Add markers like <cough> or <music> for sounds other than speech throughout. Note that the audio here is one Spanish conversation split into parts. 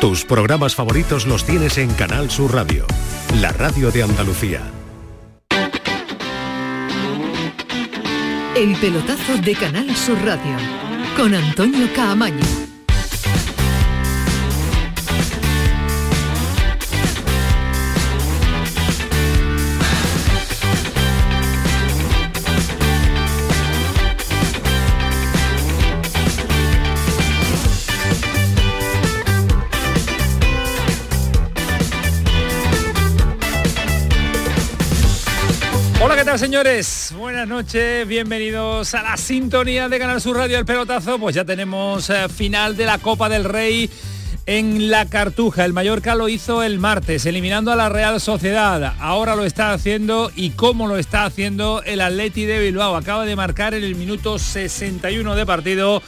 Tus programas favoritos los tienes en Canal Sur Radio, la radio de Andalucía. El pelotazo de Canal Sur Radio con Antonio Caamaño. Señores? Buenas noches, bienvenidos a la sintonía de Canal Sur Radio El Pelotazo. Pues ya tenemos eh, final de la Copa del Rey en la Cartuja. El Mallorca lo hizo el martes, eliminando a la Real Sociedad. Ahora lo está haciendo y cómo lo está haciendo el Atleti de Bilbao. Acaba de marcar en el minuto 61 de partido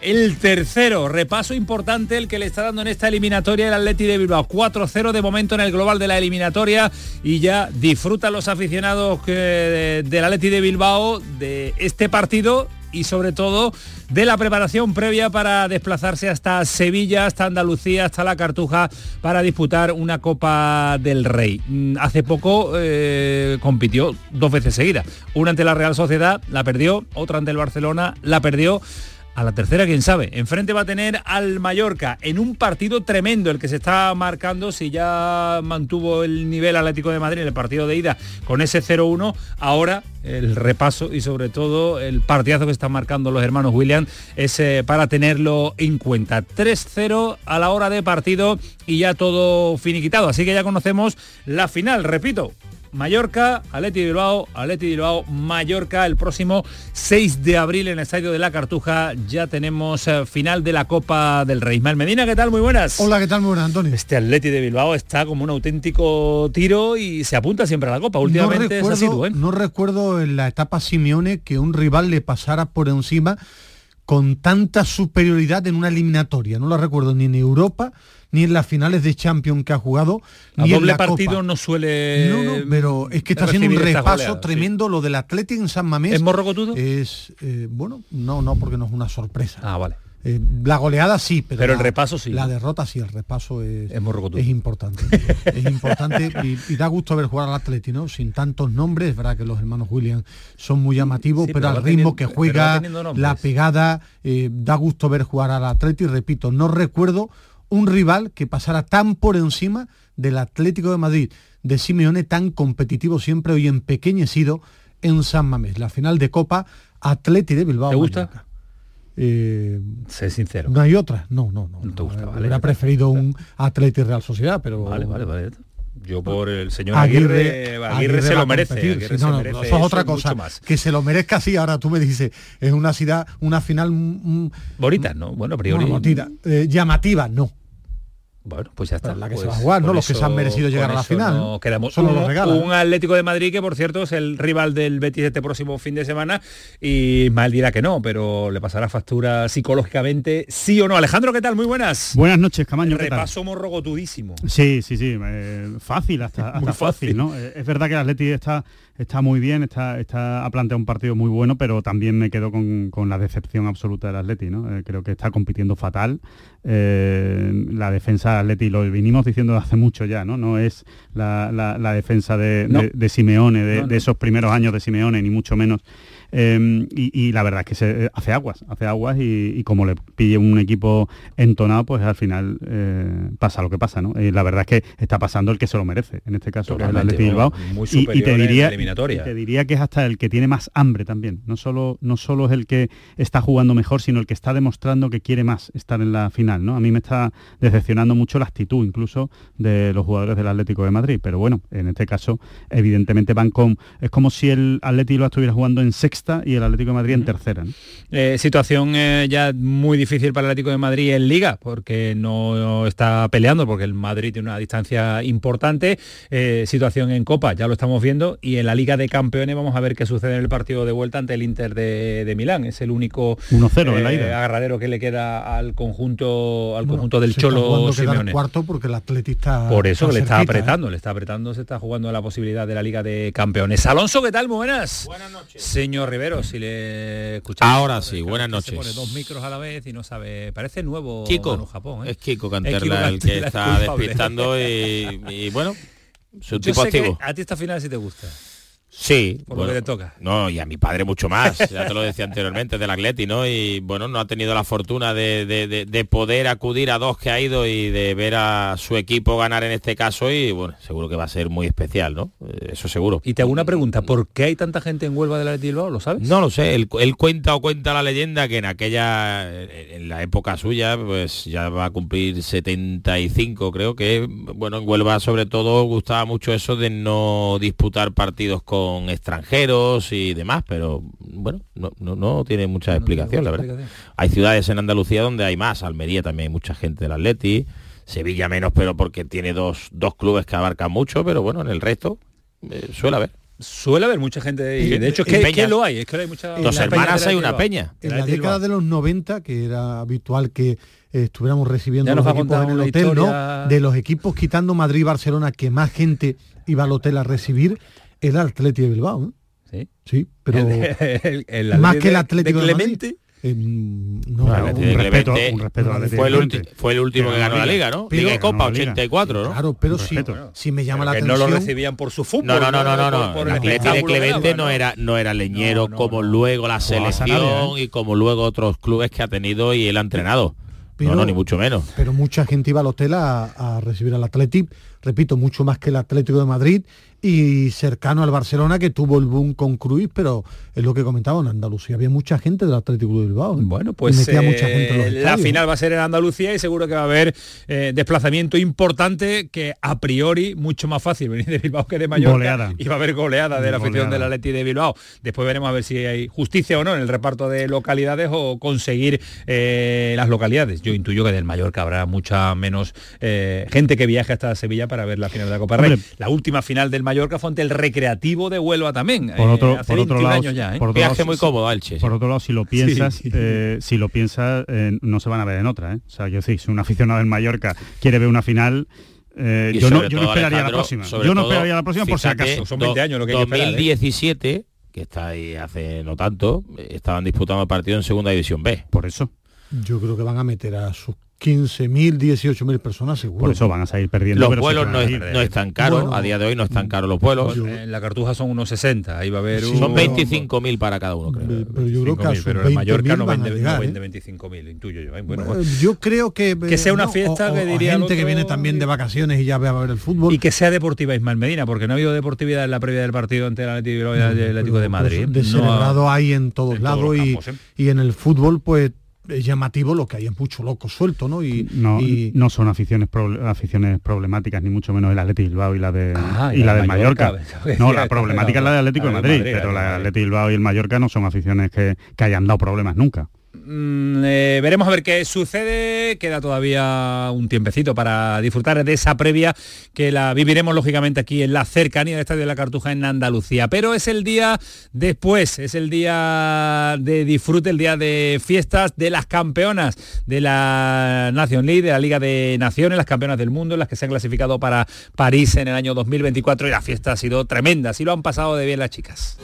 el tercero, repaso importante el que le está dando en esta eliminatoria el Atleti de Bilbao. 4-0 de momento en el global de la eliminatoria y ya disfrutan los aficionados del Atleti de Bilbao de este partido y sobre todo de la preparación previa para desplazarse hasta Sevilla, hasta Andalucía, hasta la Cartuja para disputar una Copa del Rey. Mm, hace poco eh, compitió dos veces seguidas, una ante la Real Sociedad, la perdió, otra ante el Barcelona, la perdió a la tercera, quién sabe. Enfrente va a tener al Mallorca en un partido tremendo el que se está marcando. Si ya mantuvo el nivel Atlético de Madrid en el partido de ida con ese 0-1, ahora el repaso y sobre todo el partidazo que están marcando los hermanos William es eh, para tenerlo en cuenta. 3-0 a la hora de partido y ya todo finiquitado. Así que ya conocemos la final, repito, Mallorca, Atleti Bilbao, Atleti Bilbao, Mallorca el próximo 6 de abril en el Estadio de la Cartuja. Ya tenemos eh, final de la Copa del Rey. Ismael Medina, ¿qué tal? Muy buenas. Hola, ¿qué tal? Muy buenas, Antonio. Este Atleti de Bilbao está como un auténtico tiro y se apunta siempre a la Copa. Últimamente no recuerdo, ¿eh? No recuerdo en la etapa Simeone que un rival le pasara por encima con tanta superioridad en una eliminatoria. No lo recuerdo ni en Europa ni en las finales de Champions que ha jugado. ni doble en la partido no suele. No, no, pero es que está haciendo un repaso tremendo lo del Atlético en San Mamés. ¿Es morrocotudo? Es, eh, bueno, no, no, porque no es una sorpresa. Ah, vale. Eh, la goleada sí, pero, pero el repaso sí. La derrota sí, el repaso es, es, es importante. es importante y, da gusto ver jugar al Atleti, ¿no? Sin tantos nombres, es verdad que los hermanos William son muy llamativos, pero, al ritmo que juega, la pegada, eh, da gusto ver jugar al Atleti, repito, no recuerdo un rival que pasara tan por encima del Atlético de Madrid, de Simeone tan competitivo siempre hoy empequeñecido en San Mamés. La final de Copa Atleti de Bilbao. ¿Te gusta? Eh, sé sincero. No hay otra. No, no, no. No te gusta, vale. Hubiera preferido un <laughs> Atleti Real Sociedad, pero. Vale, vale, vale. Yo por el señor Aguirre, Aguirre, se lo merece. no, no, eso es otra cosa. Que se lo merezca así, ahora tú me dices, es una ciudad, una final... Bonita, ¿no? Bueno, a priori... eh, llamativa, no. Bueno, pues ya está. la que pues se va a jugar, ¿no? Los que se han merecido llegar a la final. No quedamos Solo un, regalan. un Atlético de Madrid que, por cierto, es el rival del Betis este próximo fin de semana y mal dirá que no, pero le pasará factura psicológicamente, sí o no. Alejandro, ¿qué tal? Muy buenas. Buenas noches, Camaño. El repaso morrogotudísimo. Sí, sí, sí. Eh, fácil, hasta, hasta fácil, ¿no? Eh, es verdad que el Atlético está está muy bien, está, está, ha planteado un partido muy bueno, pero también me quedo con, con la decepción absoluta del Atleti, ¿no? Eh, creo que está compitiendo fatal. Eh, la defensa Atleti, lo vinimos diciendo hace mucho ya, ¿no? No es la, la, defensa de, de, Simeone, de, de, esos primeros años de Simeone, ni mucho menos. Em, y, la verdad es que se eh, hace aguas, hace aguas y, como le pille un equipo entonado, pues al final eh, pasa lo que pasa, ¿no? Y la verdad es que está pasando el que se lo merece, en este caso, el Atleti Bilbao. y, te diría, te diría que es hasta el que tiene más hambre también. No solo, no solo es el que está jugando mejor, sino el que está demostrando que quiere más estar en la final, ¿no? A mí me está decepcionando mucho la actitud incluso de los jugadores del Atlético de Madrid. Pero bueno, en este caso, evidentemente van con. Es como si el Atlético lo estuviera jugando en sexto y el Atlético de Madrid en tercera. Eh, situación eh, ya muy difícil para el Atlético de Madrid en Liga, porque no está peleando, porque el Madrid tiene una distancia importante. Eh, situación en Copa, ya lo estamos viendo, y en la Liga de Campeones vamos a ver qué sucede en el partido de vuelta ante el Inter de, Milán. Es el único 1-0 en la ida. agarradero que le queda al conjunto al conjunto del Cholo Simeone. cuarto porque el Atlético Por eso le está apretando, le está apretando, se está jugando la posibilidad de la Liga de Campeones. Alonso, ¿qué tal? Muy buenas. Buenas noches. Señor Rivero, si le escuchamos. Ahora sí, buenas noches. Se pone dos micros a la vez y no sabe. Parece nuevo Kiko, Japón. ¿eh? Es Kiko Canterla el que está despistando y, bueno, su tipo activo. a ti esta final si te gusta. Sí, por lo que le toca. No, y a mi padre mucho más, <laughs> ya te lo decía anteriormente, del Atleti, ¿no? Y bueno, no ha tenido la fortuna de, poder acudir a dos que ha ido y de ver a su equipo ganar en este caso y bueno, seguro que va a ser muy especial, ¿no? Eh, eso seguro. Y te hago una pregunta, ¿por qué hay tanta gente en Huelva del Atleti Bilbao? ¿Lo sabes? No lo sé, él, cuenta o cuenta la leyenda que en aquella, en la época suya, pues ya va a cumplir 75, creo que, bueno, en Huelva sobre todo gustaba mucho eso de no disputar partidos con extranjeros y demás, pero bueno, no, no, tiene mucha explicación, la verdad. Hay ciudades en Andalucía donde hay más, Almería también hay mucha gente del Atleti, Sevilla menos, pero porque tiene dos, dos clubes que abarcan mucho, pero bueno, en el resto eh, suele haber. Suele haber mucha gente y de hecho es que, lo hay, es que hay mucha Dos hermanas hay una peña. En la década de los 90, que era habitual que eh, estuviéramos recibiendo los equipos en el hotel, ¿no? De los equipos quitando Madrid y Barcelona, que más gente iba al hotel a recibir, el Atlético de Bilbao. ¿no? Sí. Sí, pero <laughs> más que el Atlético de, Clemente. De no, un, respeto, un respeto fue, el fue el último que ganó la liga, ¿no? Pero, liga Copa 84, ¿no? Claro, pero si, si me llama la atención. no lo recibían por su fútbol. No, no, no, no, no. el Atlético de Clemente no era no era leñero como luego la selección y como luego otros clubes que ha tenido y él ha entrenado. no, no, ni mucho menos. Pero mucha gente iba al hotel a, a recibir al Atlético, repito, mucho más que el Atlético de Madrid y cercano al Barcelona que tuvo el boom con Cruz, pero es lo que comentaba, en Andalucía había mucha gente del Atlético de Bilbao. ¿eh? Bueno, pues eh, la final va a ser en Andalucía y seguro que va a haber eh, desplazamiento importante que a priori mucho más fácil venir de Bilbao que de Mallorca y va a haber goleada de la afición del Atlético de Bilbao. Después veremos a ver si hay justicia o no en el reparto de localidades o conseguir las localidades. Yo intuyo que del Mallorca habrá mucha menos gente que viaje hasta Sevilla para ver la final de la Copa Rey. La última final del Mallorca fue ante el Recreativo de Huelva también. Por otro, eh, por otro lado, ya, ¿eh? Viaje muy cómodo, Elche. Por otro lado, si lo piensas, eh, si lo piensas, no se van a ver en otra. O sea, yo sí, si un aficionado del Mallorca quiere ver una final, yo, no, yo no esperaría la próxima. Yo no esperaría la próxima por si acaso. Son 20 años lo que hay 2017, que está ahí hace no tanto, estaban disputando el partido en segunda división B. Por eso. Yo creo que van a meter a sus 15.000, 18.000 personas seguro. Por eso van a salir perdiendo. Los vuelos no, es, tan caros, a día de hoy no están caros los vuelos. en la Cartuja son unos 60, ahí va a haber Son 25.000 para cada uno, creo. Pero yo creo que pero en Mallorca no vende, no vende 25.000, ¿eh? intuyo yo. ¿eh? Bueno, yo creo que... <laughs> Que sea una fiesta que diría... gente que viene también de vacaciones y ya va a ver el fútbol. Y que sea deportiva Ismael Medina, porque no ha habido deportividad en la previa del partido ante el Atlético, de Madrid. Pues, descerebrado hay en todos lados y, ¿eh? y en el fútbol pues es llamativo lo que hay es mucho loco suelto, ¿no? Y no, no son aficiones aficiones problemáticas, ni mucho menos el Atlético Bilbao y la de ah, y, la, del Mallorca. <laughs> No, la problemática es la de Atlético de Madrid, pero la de Atlético Bilbao y el Mallorca no son aficiones que, que hayan dado problemas nunca. Mm, eh, veremos a ver qué sucede. Queda todavía un tiempecito para disfrutar de esa previa que la viviremos lógicamente aquí en la cercanía del Estadio de la Cartuja en Andalucía. Pero es el día después, es el día de disfrute, el día de fiestas de las campeonas de la Nation League, de la Liga de Naciones, las campeonas del mundo, las que se han clasificado para París en el año 2024 y la fiesta ha sido tremenda. Así lo han pasado de bien las chicas.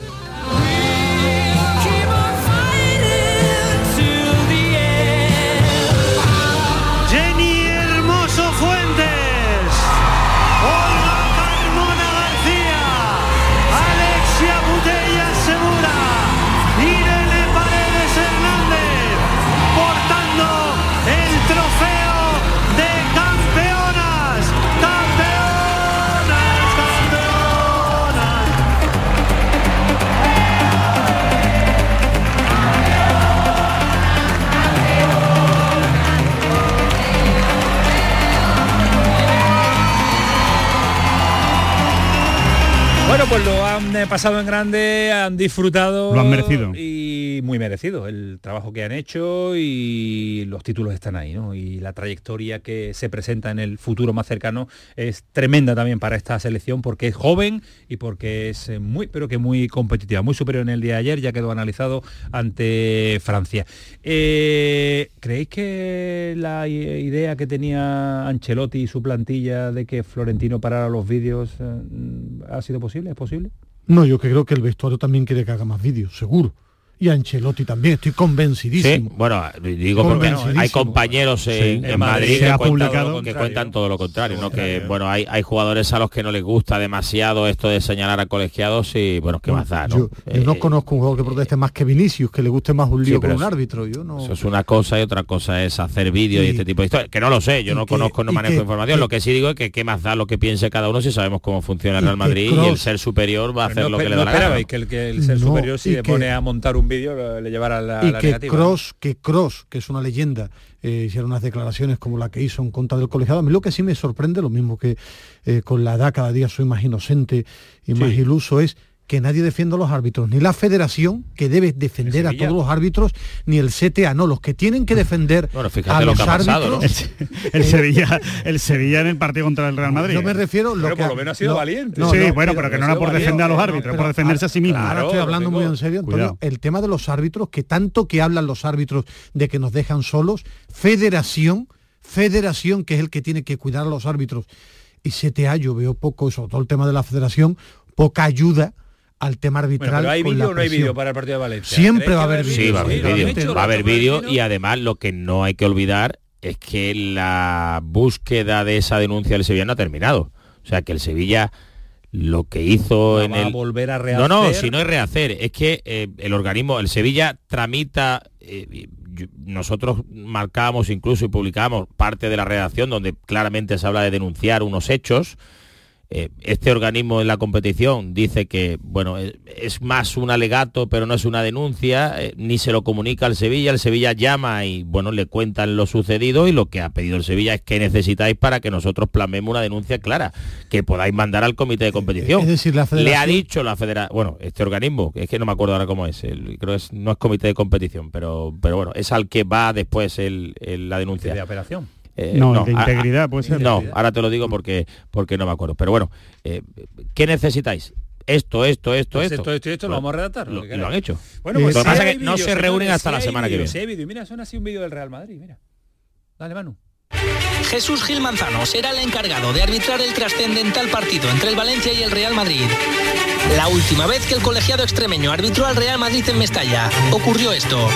Han eh, pasado en grande, han disfrutado. Lo han merecido. Y muy merecido el trabajo que han hecho y los títulos están ahí, ¿no? Y la trayectoria que se presenta en el futuro más cercano es tremenda también para esta selección porque es joven y porque es eh, muy, pero que muy competitiva, muy superior en el día de ayer, ya quedó analizado ante Francia. Eh, ¿Creéis que la idea que tenía Ancelotti y su plantilla de que Florentino parara los vídeos ha sido posible? ¿Es posible? No, yo creo que el vestuario también quiere que haga más vídeos, seguro y Ancelotti también, estoy convencidísimo. Sí, bueno, digo porque hay compañeros en, Madrid que, publicado, que cuentan todo lo contrario, ¿no? Que bueno, hay, hay jugadores a los que no les gusta demasiado esto de señalar a colegiados y bueno, ¿qué más da? ¿no? Yo, no eh, conozco un jugador que proteste más que Vinicius, que le guste más un lío con un árbitro. Yo no... Eso es una cosa y otra cosa es hacer vídeo y este tipo de historias. Que no lo sé, yo no conozco, no manejo información. lo que sí digo es que qué más da lo que piense cada uno si sabemos cómo funciona el Real Madrid y el ser superior va a hacer lo que le da la gana. que el, que el ser superior si le pone a montar un vídeo le lleva y que Cross, que Cross, que es una leyenda, eh, hicieron unas declaraciones como la que hizo en contra del colegiado. A mí lo que sí me sorprende, lo mismo que eh, con la edad cada día soy más inocente y más iluso, es que nadie defienda a los árbitros, ni la federación, que debe defender a todos los árbitros, ni el CTA, no, los que tienen que defender <laughs> a los árbitros. El, Sevilla, el Sevilla en el partido contra el Real Madrid. No me refiero pero que por lo menos ha sido valiente. sí, bueno, pero, que no era por defender a los árbitros, es por defenderse a sí mismo. Ahora estoy hablando muy en serio, Antonio, el tema de los árbitros, que tanto que hablan los árbitros de que nos dejan solos, federación, federación que es el que tiene que cuidar a los árbitros. Y CTA yo veo poco, sobre todo el tema de la federación, poca ayuda al tema arbitral. pero hay vídeo o no hay vídeo para el partido de Valencia. Siempre va a haber vídeo. Sí, va a haber vídeo. Va a haber vídeo y además lo que no hay que olvidar es que la búsqueda de esa denuncia del Sevilla no ha terminado. O sea que el Sevilla lo que hizo en el volver a rehacer. No, no, si no es rehacer, es que eh, el organismo, el Sevilla tramita eh, nosotros marcamos incluso y publicamos parte de la redacción donde claramente se habla de denunciar unos hechos eh, este organismo en la competición dice que bueno es, más un alegato pero no es una denuncia eh, ni se lo comunica al Sevilla el Sevilla llama y bueno le cuentan lo sucedido y lo que ha pedido el Sevilla es que necesitáis para que nosotros plasmemos una denuncia clara que podáis mandar al comité de competición. es decir la le ha dicho la federación bueno este organismo es que no me acuerdo ahora cómo es creo que no es comité de competición pero pero bueno es al que va después la denuncia. De operación eh, no, de integridad puede ser. No, ahora te lo digo porque, porque no me acuerdo. Pero bueno, eh, ¿qué necesitáis? Esto, esto, esto, pues esto. Esto, esto, esto lo vamos a redactar. Lo, han hecho. Bueno, pues lo que pasa es que no se reúnen hasta la semana que viene. Mira, suena así un vídeo del Real Madrid, mira. Dale, Manu. Jesús Gil Manzano será el encargado de arbitrar el trascendental partido entre el Valencia y el Real Madrid. La última vez que el colegiado extremeño arbitró al Real Madrid en Mestalla, ocurrió esto.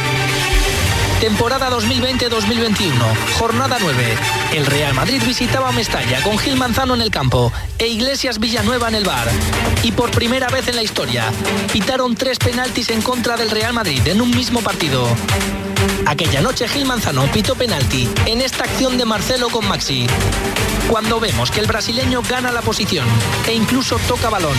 Temporada 2020-2021, jornada 9. El Real Madrid visitaba Mestalla con Gil Manzano en el campo e Iglesias Villanueva en el bar. Y por primera vez en la historia, pitaron tres penaltis en contra del Real Madrid en un mismo partido. Aquella noche Gil Manzano pitó penalti en esta acción de Marcelo con Maxi. Cuando vemos que el brasileño gana la posición e incluso toca balón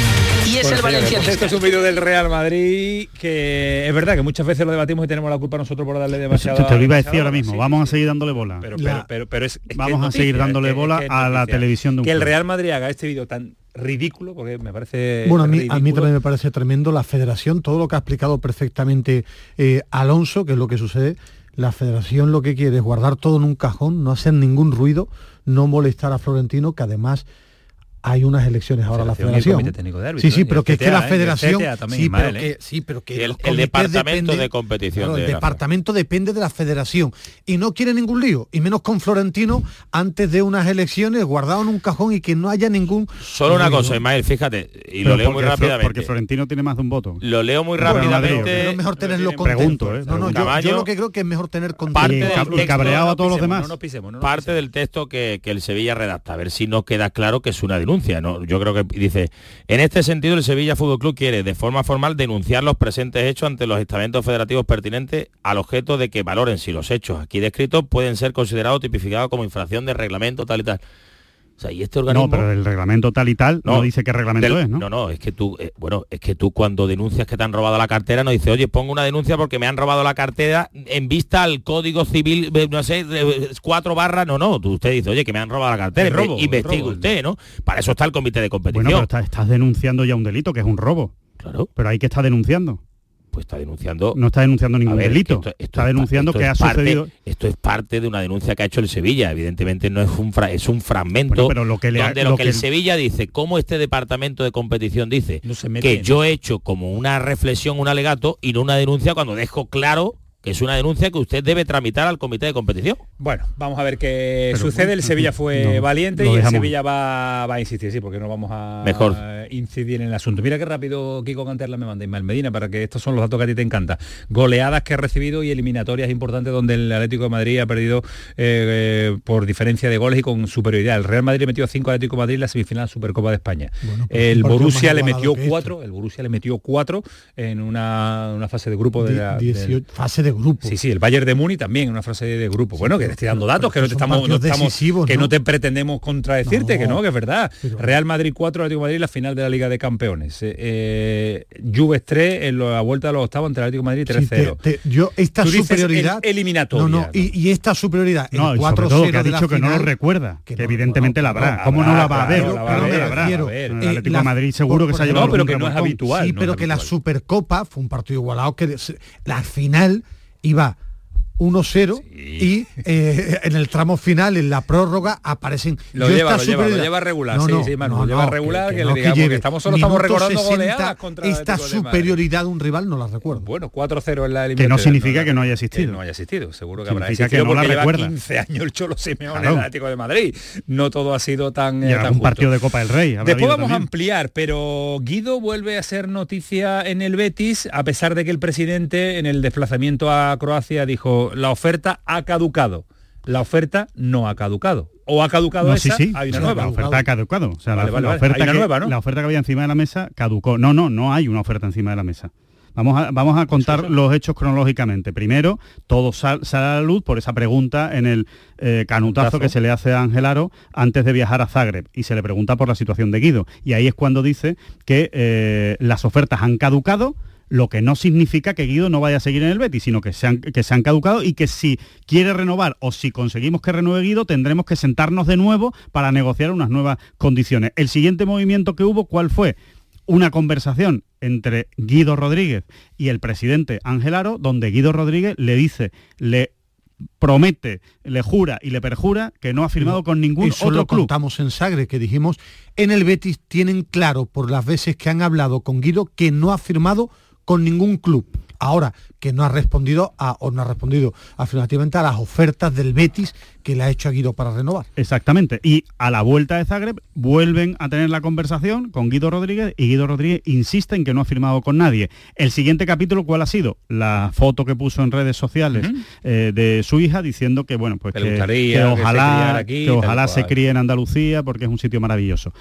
y es el valenciano. Este es un vídeo del Real Madrid que es verdad que muchas veces lo debatimos y tenemos la culpa nosotros por darle demasiado. Te, lo iba a decir ahora mismo, vamos a seguir dándole bola. Pero, pero, es, vamos a seguir dándole bola a la televisión de un Que el Real Madrid haga este vídeo tan ridículo, porque me parece... Bueno, a mí, a mí también me parece tremendo la federación, todo lo que ha explicado perfectamente eh, Alonso, que es lo que sucede, la federación lo que quiere es guardar todo en un cajón, no hacer ningún ruido, no molestar a Florentino, que además hay unas elecciones ahora la federación. sí, sí, pero que, es que la federación sí, pero que, sí, pero que el, departamento de competición. el departamento depende de la federación y no quiere ningún lío, y menos con Florentino antes de unas elecciones guardado en un cajón y que no haya ningún. Solo una cosa, Ismael, fíjate, y lo leo muy rápidamente. Porque Florentino tiene más de un voto. Lo leo muy rápidamente. es mejor tenerlo con Pregunto, ¿eh? No, no, yo, lo que creo que es mejor tener con parte y cabreado a todos los demás. parte del texto que, que el Sevilla redacta, a ver si no queda claro que es una ¿no? Yo creo que dice, en este sentido el Sevilla Fútbol Club quiere de forma formal denunciar los presentes hechos ante los estamentos federativos pertinentes al objeto de que valoren si los hechos aquí descritos pueden ser considerados tipificados como infracción de reglamento tal y tal y este organismo... No, pero el reglamento tal y tal no, dice qué reglamento es, ¿no? No, no, es que tú, eh, bueno, es que tú cuando denuncias que te han robado la cartera no dices, oye, pongo una denuncia porque me han robado la cartera en vista al Código Civil, eh, no sé, cuatro barras, no, no, tú usted dice, oye, que me han robado la cartera, robo, investigue usted, ¿no? Para eso está el comité de competición. Bueno, pero estás denunciando ya un delito, que es un robo. Claro. Pero hay que estar denunciando pues está denunciando no está denunciando ningún delito. está denunciando que ha sucedido esto es parte de una denuncia que ha hecho el Sevilla. Evidentemente no es un es un fragmento pero lo que le donde lo, que, el Sevilla dice cómo este departamento de competición dice que yo he hecho como una reflexión un alegato y no una denuncia cuando dejo claro que es una denuncia que usted debe tramitar al comité de competición. Bueno, vamos a ver qué sucede. el Sevilla fue valiente y el Sevilla va, a insistir, sí, porque no vamos a Mejor. incidir en el asunto. Mira qué rápido Kiko Canterla me manda Ismael Medina para que estos son los datos que a ti te encanta. Goleadas que ha recibido y eliminatorias importantes donde el Atlético de Madrid ha perdido eh, eh, por diferencia de goles y con superioridad. El Real Madrid metió 5 Atlético de Madrid en la semifinal Supercopa de España. Pues el Borussia le metió 4, el Borussia le metió 4 en una, fase de grupo de la fase de grupo. Sí, sí, el Bayern de Muni también, una frase de grupo. bueno, que te estoy dando datos, que no te estamos, que ¿no? te pretendemos contradecirte, que no, que es verdad. Real Madrid 4, Atlético Madrid, la final de la Liga de Campeones. Eh, eh Juves 3 en la vuelta de los octavos entre Atlético Madrid 3-0. yo esta superioridad eliminatoria. No, no, y, esta superioridad no, 4-0 que ha dicho que no lo recuerda, que, evidentemente la habrá. ¿Cómo no la va a ver? El Atlético de Madrid seguro que se ha llevado No, pero que no es habitual. Sí, pero que la Supercopa fue un partido igualado que la final iba 1-0 y eh, en el tramo final, en la prórroga, aparecen... Lo, lleva, lo, lleva, lo lleva, regular, no, sí, sí, lo lleva regular, que, le digamos que, estamos solo estamos recordando goleadas contra Esta superioridad de un rival no la recuerdo. Bueno, 4-0 en la eliminatoria. Que no significa que no haya existido. no haya existido, seguro que habrá existido que no la lleva 15 años el Cholo Simeone en el Atlético de Madrid. No todo ha sido tan... Y un partido de Copa del Rey. Después vamos a ampliar, pero Guido vuelve a ser noticia en el Betis, a pesar de que el presidente en el desplazamiento a Croacia dijo la oferta ha caducado. La oferta no ha caducado. O ha caducado esa, sí, sí. hay una nueva. La oferta ha caducado. O sea, la, oferta que, nueva, la oferta que había encima de la mesa caducó. No, no, no hay una oferta encima de la mesa. Vamos a, vamos a contar los hechos cronológicamente. Primero, todo sale a la luz por esa pregunta en el eh, canutazo que se le hace a Angelaro antes de viajar a Zagreb y se le pregunta por la situación de Guido. Y ahí es cuando dice que eh, las ofertas han caducado, lo que no significa que Guido no vaya a seguir en el Betis, sino que se, han, que se han caducado y que si quiere renovar o si conseguimos que renueve Guido, tendremos que sentarnos de nuevo para negociar unas nuevas condiciones. El siguiente movimiento que hubo, ¿cuál fue? Una conversación entre Guido Rodríguez y el presidente Ángel Aro, donde Guido Rodríguez le dice, le promete, le jura y le perjura que no ha firmado con ningún Eso otro lo contamos en Sagre, que dijimos, en el Betis tienen claro por las veces que han hablado con Guido que no ha firmado con ningún club. Ahora, que no ha respondido a, o no ha respondido afirmativamente a las ofertas del Betis que le ha hecho a Guido para renovar. Exactamente. Y a la vuelta de Zagreb vuelven a tener la conversación con Guido Rodríguez y Guido Rodríguez insiste en que no ha firmado con nadie. El siguiente capítulo, ¿cuál ha sido? La foto que puso en redes sociales eh, de su hija diciendo que, bueno, pues que, ojalá, que ojalá se críe en Andalucía porque es un sitio maravilloso.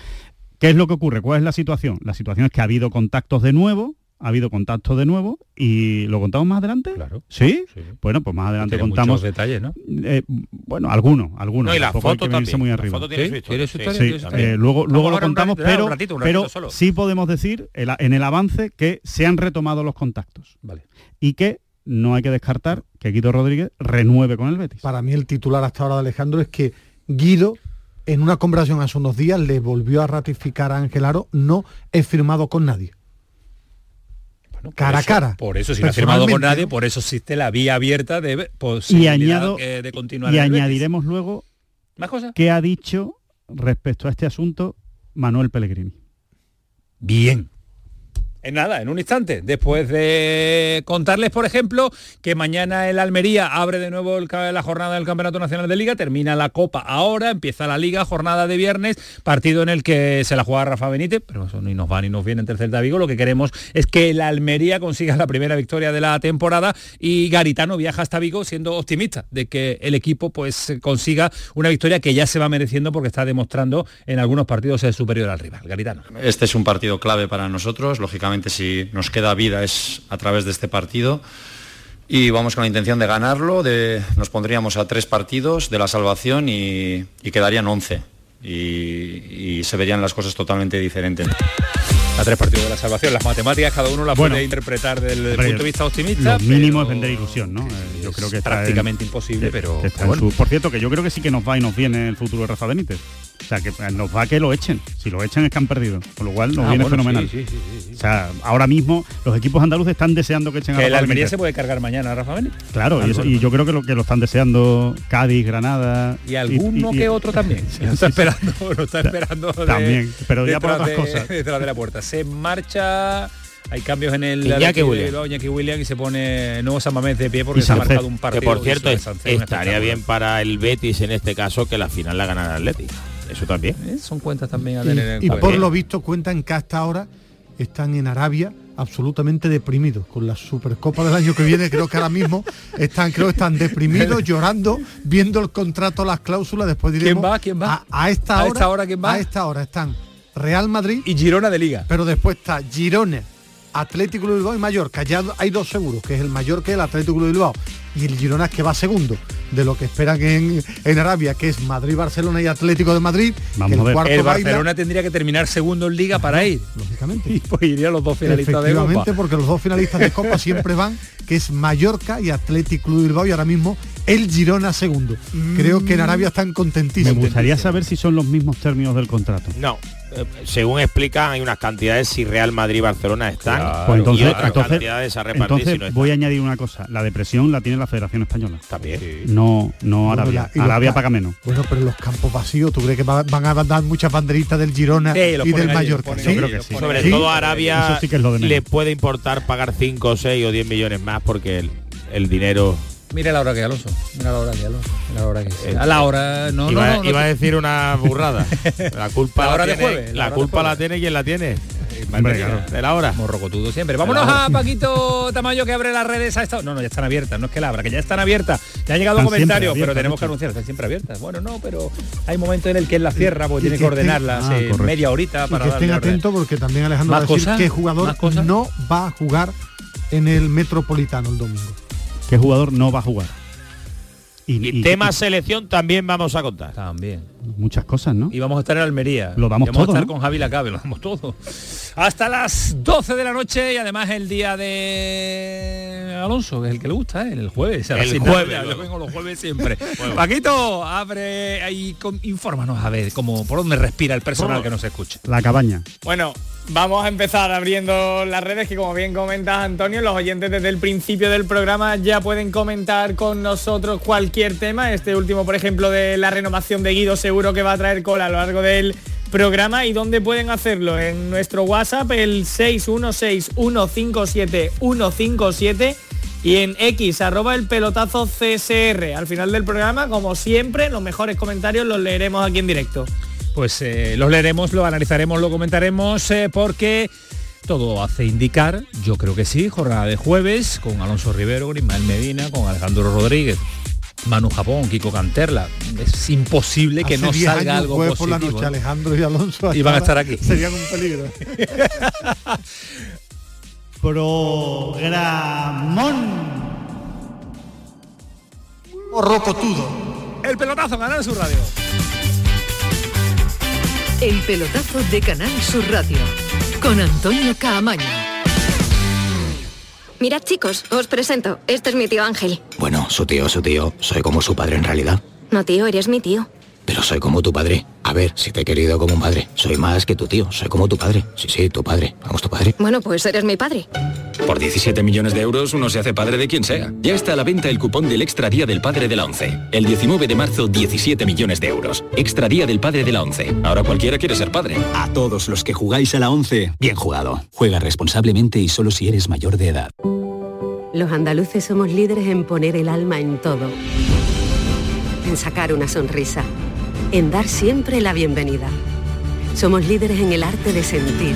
¿Qué es lo que ocurre? ¿Cuál es la situación? La situación es que ha habido contactos de nuevo, ha habido contacto de nuevo y lo contamos más adelante. Claro. ¿Sí? Bueno, pues más adelante contamos. detalles, ¿no? Eh, bueno, algunos, algunos. No, y la foto también. Muy arriba. sí, eh, luego luego lo contamos, pero, pero sí podemos decir en el avance que se han retomado los contactos. Vale. Y que no hay que descartar que Guido Rodríguez renueve con el Betis. Para mí el titular hasta ahora de Alejandro es que Guido en una conversación hace unos días le volvió a ratificar a Ángel Aro, no he firmado con nadie cara a cara. Por eso, si no ha firmado con nadie, por eso existe la vía abierta de posibilidad y de continuar. Y añadiremos luego ¿Más cosas? qué ha dicho respecto a este asunto Manuel Pellegrini. Bien, en nada, en un instante, después de contarles, por ejemplo, que mañana el Almería abre de nuevo la jornada del Campeonato Nacional de Liga, termina la Copa ahora, empieza la Liga, jornada de viernes, partido en el que se la juega Rafa Benítez, pero ni nos va ni nos viene entre Celta Vigo, lo que queremos es que el Almería consiga la primera victoria de la temporada y Garitano viaja hasta Vigo siendo optimista de que el equipo pues consiga una victoria que ya se va mereciendo porque está demostrando en algunos partidos ser superior al rival. Garitano. Este es un partido clave para nosotros, lógicamente si nos queda vida es a través de este partido. Y vamos con la intención de ganarlo, de, nos pondríamos a tres partidos de la salvación y, quedarían once. Y, se verían las cosas totalmente diferentes. A tres partidos de la salvación, las matemáticas cada uno las puede interpretar desde el punto de vista optimista. Lo mínimo es vender ilusión, ¿no? Eh, yo creo que es prácticamente imposible, pero, Por cierto, que yo creo que sí que nos va y nos viene el futuro de Rafa Benítez. O sea, que nos va que lo echen. Si lo echan es que han perdido. Con lo cual nos ah, viene fenomenal. o sea, ahora mismo los equipos andaluces están deseando que echen a Rafa Almería se puede cargar mañana a Rafa Benítez. Claro, y, yo creo que lo que lo están deseando Cádiz, Granada. Y alguno que otro también. <laughs> esperando, <laughs> lo está esperando. También, pero ya por otras cosas. <laughs> Detrás de la puerta. Se marcha hay cambios en el Iñaki William. Iñaki William y se pone nuevo San Mamés de pie porque se ha marcado un partido. Que por cierto, estaría bien para el Betis en este caso que la final la ganara el Atleti. Eso también. ¿Eh? Son cuentas también a tener y, y por lo visto cuentan que hasta ahora están en Arabia absolutamente deprimidos con la Supercopa del año que viene creo que ahora mismo están creo que están deprimidos llorando viendo el contrato las cláusulas después diremos ¿Quién va? ¿Quién va? A, esta, hora, esta hora ¿quién va? a esta hora están Real Madrid y Girona de Liga pero después está Girona Atlético de Bilbao y Mallorca. Ya hay dos seguros, que es el Mallorca y el Atlético de Bilbao. Y el Girona que va segundo de lo que esperan en, en Arabia, que es Madrid, Barcelona y Atlético de Madrid. Vamos el, a ver. el Barcelona tendría que terminar segundo en Liga para ir. Lógicamente. <laughs> Y pues irían los dos finalistas de Copa. porque los dos finalistas de Copa siempre van, que es Mallorca y Atlético de Bilbao y ahora mismo el Girona segundo. Creo que en Arabia están contentísimos. Me gustaría saber si son los mismos términos del contrato. No, eh, según explican, hay unas cantidades si Real Madrid y Barcelona están claro. pues entonces, y otras entonces, cantidades a repartir entonces si no voy a añadir una cosa. La depresión la tiene la Federación Española. También. Sí. No, no Arabia. la- Arabia paga menos. Bueno, pero los campos vacíos, ¿tú crees que va- van a dar muchas banderitas del Girona Sí, y del Mallorca? Yo creo que sí. Sobre todo a Arabia que es lo de menos. le puede importar pagar 5, 6 o 10 millones más porque el, el dinero... Mira la hora que Alonso. Mira la hora que Alonso. Mira la hora que A la hora. No, iba, no, no, no iba a decir una burrada. La <laughs> culpa, La la de tiene, jueves, la culpa la tiene quien la tiene. Hombre, claro. De la hora. Morrocotudo siempre. Vámonos a Paquito Tamayo que abre las redes a esta. No, no, ya están abiertas, no es que la abra, que ya están abiertas. Ya han llegado Están comentarios, siempre pero tenemos que anunciar, están siempre abiertas. Bueno, no, pero hay momentos en el que él la cierra porque Y tiene que que ordenarlas Ah, eh, media horita Y para que estén atentos porque también Alejandro va ¿Más a decir cosas? que jugador no va a jugar en el Metropolitano el domingo. ¿Qué jugador no va a jugar? Y, tema selección también vamos a contar. También. muchas cosas, ¿no? Y vamos a estar en Almería. Lo damos Y vamos todo, a estar ¿no? con Javi Lacabe, <laughs> lo damos todo. Hasta las 12 de la noche y además el día de Alonso, que es el que le gusta, ¿eh? el jueves. El jueves. Yo vengo los jueves siempre. <laughs> Paquito, abre ahí, con- infórmanos a ver cómo, por dónde respira el personal que nos escucha. La cabaña. Bueno, vamos a empezar abriendo las redes que como bien comentas Antonio, los oyentes desde el principio del programa ya pueden comentar con nosotros cualquier tema. Este último, por ejemplo, de la renovación de Guido seguro que va a traer cola a lo largo del programa y dónde pueden hacerlo en nuestro WhatsApp el 616-157-157 y en X arroba el pelotazo CSR. Al final del programa, como siempre, los mejores comentarios los leeremos aquí en directo. Pues eh, los leeremos, lo analizaremos, lo comentaremos, eh, porque todo hace indicar, yo creo que sí, jornada de jueves, con Alonso Rivero, con Ismael Medina, con Alejandro Rodríguez, Manu Japón, Kiko Canterla. Es imposible que Hace no 10 salga años, algo jueves por positivo. la noche, ¿eh? Alejandro y Alonso Y van a estar aquí. Serían un peligro. <laughs> Programón. Rocotudo. El pelotazo, ganar su radio. El pelotazo de Canal Sur Radio con Antonio Caamaño. Mirad chicos, os presento. Este es mi tío Ángel. Bueno, su tío, su tío. Soy como su padre en realidad. No tío, eres mi tío. Pero soy como tu padre. A ver, si te he querido como un padre. Soy más que tu tío. Soy como tu padre. Sí, sí, tu padre. Vamos, tu padre. Bueno, pues eres mi padre. Por 17 millones de euros uno se hace padre de quien sea. Ya está a la venta el cupón del Extra Día del Padre de la ONCE. El 19 de marzo, 17 millones de euros. Extra Día del Padre de la ONCE. Ahora cualquiera quiere ser padre. A todos los que jugáis a la 11, bien jugado. Juega responsablemente y solo si eres mayor de edad. Los andaluces somos líderes en poner el alma en todo. En sacar una sonrisa. En dar siempre la bienvenida. Somos líderes en el arte de sentir.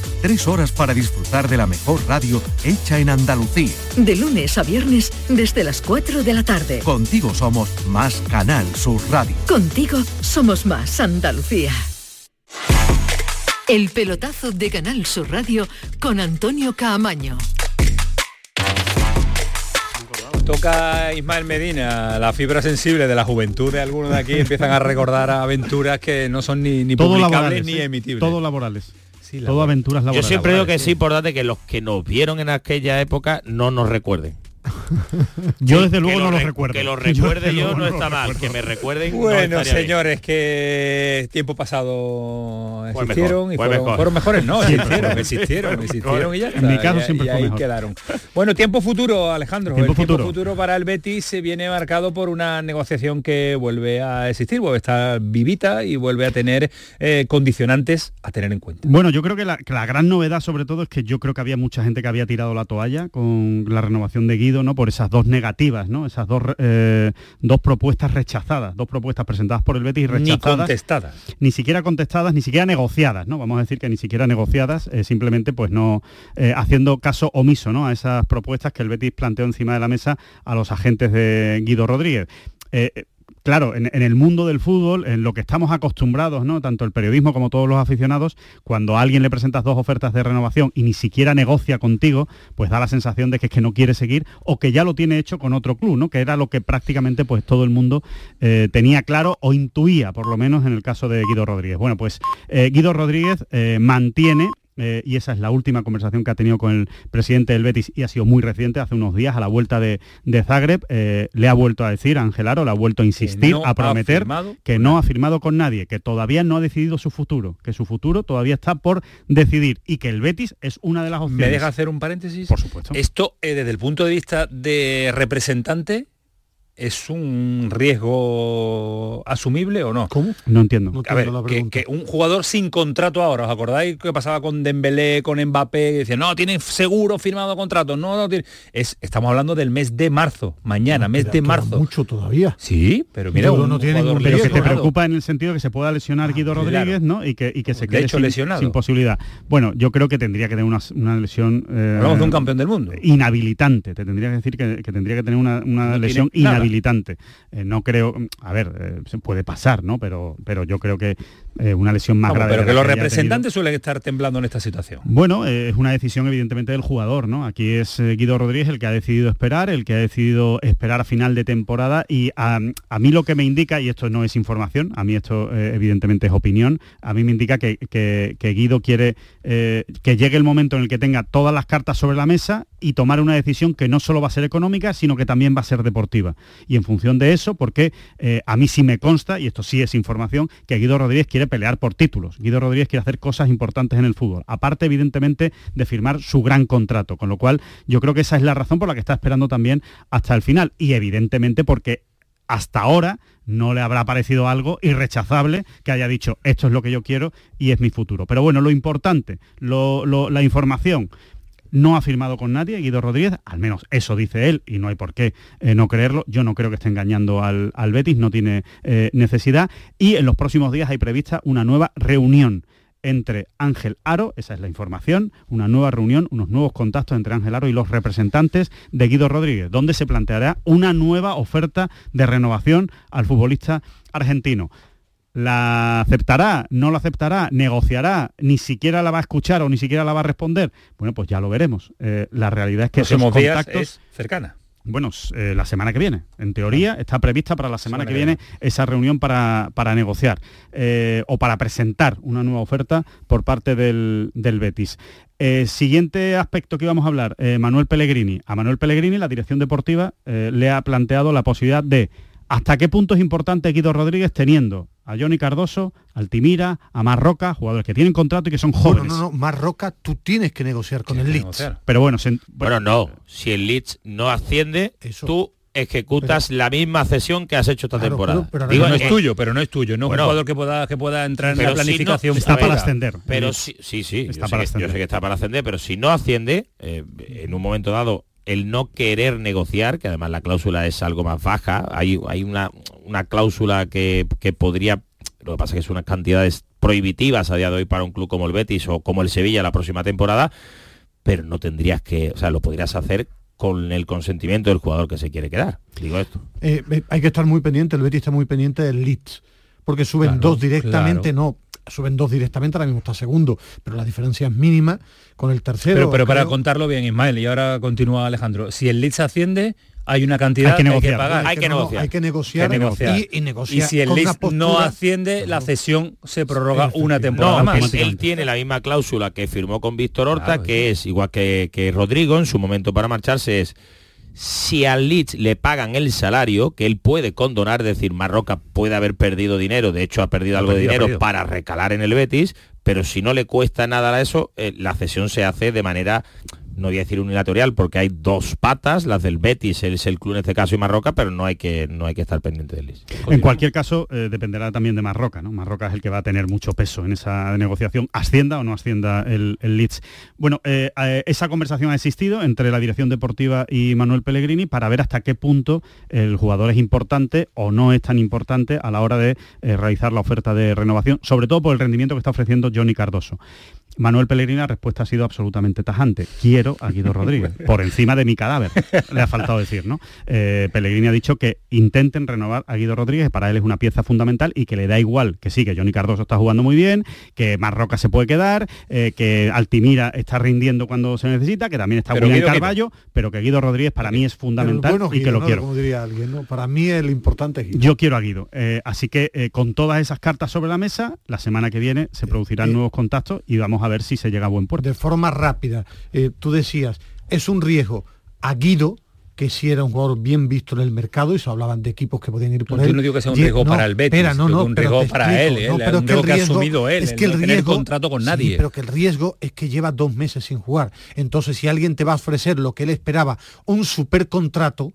Tres horas para disfrutar de la mejor radio hecha en Andalucía. De lunes a viernes desde las 4 de la tarde. Contigo somos más Canal Sur Radio. Contigo somos más Andalucía. El pelotazo de Canal Sur Radio con Antonio Caamaño. Toca Ismael Medina, la fibra sensible de la juventud de algunos de aquí empiezan a recordar aventuras que no son ni, ni publicables ni ¿eh? emitibles. Todo laborales. Todo aventuras laborales. Yo siempre digo que es importante que los que nos vieron en aquella época no nos recuerden. <laughs> <laughs> yo desde luego no lo recuerdo. Que lo <laughs> recuerde yo, no, está mal. Que me recuerden. Bueno, señores, que tiempo pasado existieron y fueron, mejores, no, <laughs> existieron, existieron, existieron y ya está. En mi caso siempre y, ahí quedaron. Bueno, tiempo futuro, Alejandro. Tiempo el futuro. tiempo futuro para el Betis se viene marcado por una negociación que vuelve a existir, vuelve a estar vivita y vuelve a tener eh, condicionantes a tener en cuenta. Bueno, yo creo que la, que la gran novedad sobre todo es que yo creo que había mucha gente que había tirado la toalla con la renovación de Guido, ¿no? Por esas dos negativas, ¿no? Esas dos, eh, dos propuestas rechazadas, dos propuestas presentadas por el Betis y rechazadas. Ni contestadas. Ni siquiera contestadas, ni siquiera negociadas, ¿no? Vamos a decir que ni siquiera negociadas, eh, simplemente pues no eh, haciendo caso omiso, ¿no? A esas propuestas que el Betis planteó encima de la mesa a los agentes de Guido Rodríguez. Eh, claro, en, el mundo del fútbol, en lo que estamos acostumbrados, ¿no? Tanto el periodismo como todos los aficionados, cuando a alguien le presentas dos ofertas de renovación y ni siquiera negocia contigo, pues da la sensación de que es que no quiere seguir o que ya lo tiene hecho con otro club, ¿no? Que era lo que prácticamente pues todo el mundo eh, tenía claro o intuía, por lo menos en el caso de Guido Rodríguez. Bueno, pues eh, Guido Rodríguez eh, mantiene eh, y esa es la última conversación que ha tenido con el presidente del Betis y ha sido muy reciente, hace unos días, a la vuelta de, de Zagreb, eh, le ha vuelto a decir a Angelaro, le ha vuelto a insistir, no a prometer que no ha firmado con nadie, que todavía no ha decidido su futuro, que su futuro todavía está por decidir y que el Betis es una de las opciones. ¿Me deja hacer un paréntesis? Por supuesto. Esto, eh, desde el punto de vista de representante, ¿Es un riesgo asumible o no? ¿Cómo? No entiendo. No A ver, la que, que un jugador sin contrato ahora, ¿os acordáis qué pasaba con Dembélé, con Mbappé? Que decían, no, tienen seguro firmado contrato, no, no tiene... Es, estamos hablando del mes de marzo, mañana, mes de marzo. mucho todavía. Sí, pero mira, Guido un no tiene jugador ningún Pero que te preocupa en el sentido de que se pueda lesionar Guido claro. Rodríguez, ¿no? Y que, y que se De quede hecho, sin, lesionado. sin posibilidad. Bueno, yo creo que tendría que tener una, una lesión... eh, Hablamos de un campeón del mundo. inhabilitante. Te tendría que decir que, que tendría que tener una, una No lesión tiene inhabilitante. Eh, no creo, a ver, eh, puede pasar, ¿no? Pero, pero yo creo que eh, una lesión más Vamos, grave. pero que los representantes suelen estar temblando en esta situación. bueno, eh, es una decisión evidentemente del jugador, ¿no? Aquí es eh, Guido Rodríguez el que ha decidido esperar, el que ha decidido esperar a final de temporada y a, a mí lo que me indica, y esto no es información, a mí esto eh, evidentemente es opinión, a mí me indica que, que- que Guido quiere que llegue el momento en el que tenga todas las cartas sobre la mesa y tomar una decisión que no solo va a ser económica, sino que también va a ser deportiva. Y en función de eso, porque a mí sí me consta, y esto sí es información, que Guido Rodríguez quiere pelear por títulos. Guido Rodríguez quiere hacer cosas importantes en el fútbol. Aparte, evidentemente, de firmar su gran contrato. Con lo cual, yo creo que esa es la razón por la que está esperando también hasta el final. Y evidentemente porque hasta ahora no le habrá parecido algo irrechazable que haya dicho esto es lo que yo quiero y es mi futuro. Pero bueno, lo importante, lo- la información, no ha firmado con nadie, Guido Rodríguez, al menos eso dice él, y no hay por qué eh, no creerlo. Yo no creo que esté engañando al, al Betis, no tiene eh, necesidad. Y en los próximos días hay prevista una nueva reunión entre Ángel Aro, esa es la información, una nueva reunión, unos nuevos contactos entre Ángel Aro y los representantes de Guido Rodríguez, donde se planteará una nueva oferta de renovación al futbolista argentino. ¿La aceptará? ¿No la aceptará? ¿Negociará? ¿Ni siquiera la va a escuchar o ni siquiera la va a responder? Bueno, pues ya lo veremos. Eh, la realidad es que esos contactos... es cercana. Bueno, eh, la semana que viene. En teoría está prevista para la semana, Semana que viene esa reunión para, para negociar eh, o para presentar una nueva oferta por parte del, del Betis. Eh, siguiente aspecto que íbamos a hablar, Manuel Pellegrini. A Manuel Pellegrini la dirección deportiva le ha planteado la posibilidad de hasta qué punto es importante Guido Rodríguez teniendo a Johnny Cardoso, Altimira, a Marroca, jugadores que tienen contrato y que son Bueno, jóvenes. no, no, más Roca, tú tienes que negociar con el Leeds. Pero bueno, se- Bueno, no. Si el Leeds no asciende, tú ejecutas la misma cesión que has hecho esta temporada. Digo, no es tuyo, pero no es tuyo, no es Bueno, un jugador que pueda, que pueda entrar en pero la si no- planificación. Está para ascender. Pero sí, sí, sí. Está yo, sé para que, yo sé que está para ascender, pero si no asciende, eh, en un momento dado, el no querer negociar, que además la cláusula es algo más baja, hay, hay una, una cláusula que, que podría, lo que pasa es que es unas cantidades prohibitivas a día de hoy para un club como el Betis o como el Sevilla la próxima temporada, pero no tendrías que, o sea, lo podrías hacer con el consentimiento del jugador que se quiere quedar. Digo esto. Eh, eh, hay que estar muy pendiente, el Betis está muy pendiente del Leeds, porque suben dos directamente, no, suben dos directamente, ahora mismo está segundo, pero la diferencia es mínima con el tercero. Pero, pero para contarlo bien, Ismael, y ahora continúa Alejandro, si el Leeds asciende, hay una cantidad hay que, hay que pagar. Hay que, negociar. Hay que negociar, Y, negociar. Y si el Leeds no asciende, la cesión se prorroga una temporada más. Él, tiene la misma cláusula que firmó con Víctor Horta, que es igual que, que Rodrigo en su momento para marcharse, es si al Leeds le pagan el salario, que él puede condonar, decir, Marroca puede haber perdido dinero, de hecho ha perdido algo de dinero para recalar en el Betis, pero si no le cuesta nada a eso, eh, la cesión se hace de manera no voy a decir unilateral porque hay dos patas, las del Betis es el club en este caso y Marroca, pero no hay que no hay que estar pendiente del Leeds. En cualquier caso, eh, dependerá también de Marroca, ¿no? Marroca es el que va a tener mucho peso en esa negociación, ascienda o no ascienda el, Leeds. Bueno, eh, eh, esa conversación ha existido entre la dirección deportiva y Manuel Pellegrini para ver hasta qué punto el jugador es importante o no es tan importante a la hora de realizar la oferta de renovación, sobre todo por el rendimiento que está ofreciendo Johnny Cardoso. Manuel Pellegrini la respuesta ha sido absolutamente tajante. Quiero a Guido <laughs> Rodríguez, por encima de mi cadáver, le ha faltado decir, ¿no? Eh, Pellegrini ha dicho que intenten renovar a Guido Rodríguez, para él es una pieza fundamental y que le da igual que sí, que Johnny Cardoso está jugando muy bien, que Marroca se puede quedar, eh, que Altimira está rindiendo cuando se necesita, que también está en Carballo, pero que Guido Rodríguez para mí es fundamental y que lo quiero. Como diría alguien, Para mí el importante es Guido. Yo quiero a Guido. Eh, así que con todas esas cartas sobre la mesa, la semana que viene se producirán nuevos contactos y vamos a ver si se llega a buen puerto. De forma rápida, eh, tú decías, es un riesgo a Guido, que si era un jugador bien visto en el mercado y se hablaban de equipos que podían ir por él. Yo no digo que sea un riesgo para el Betis, espera, no, no, un riesgo para él, no, pero un riesgo que, ha asumido él, es que el riesgo, contrato con nadie. pero que el riesgo es que lleva dos meses sin jugar. Entonces, si alguien te va a ofrecer lo que él esperaba, un super contrato,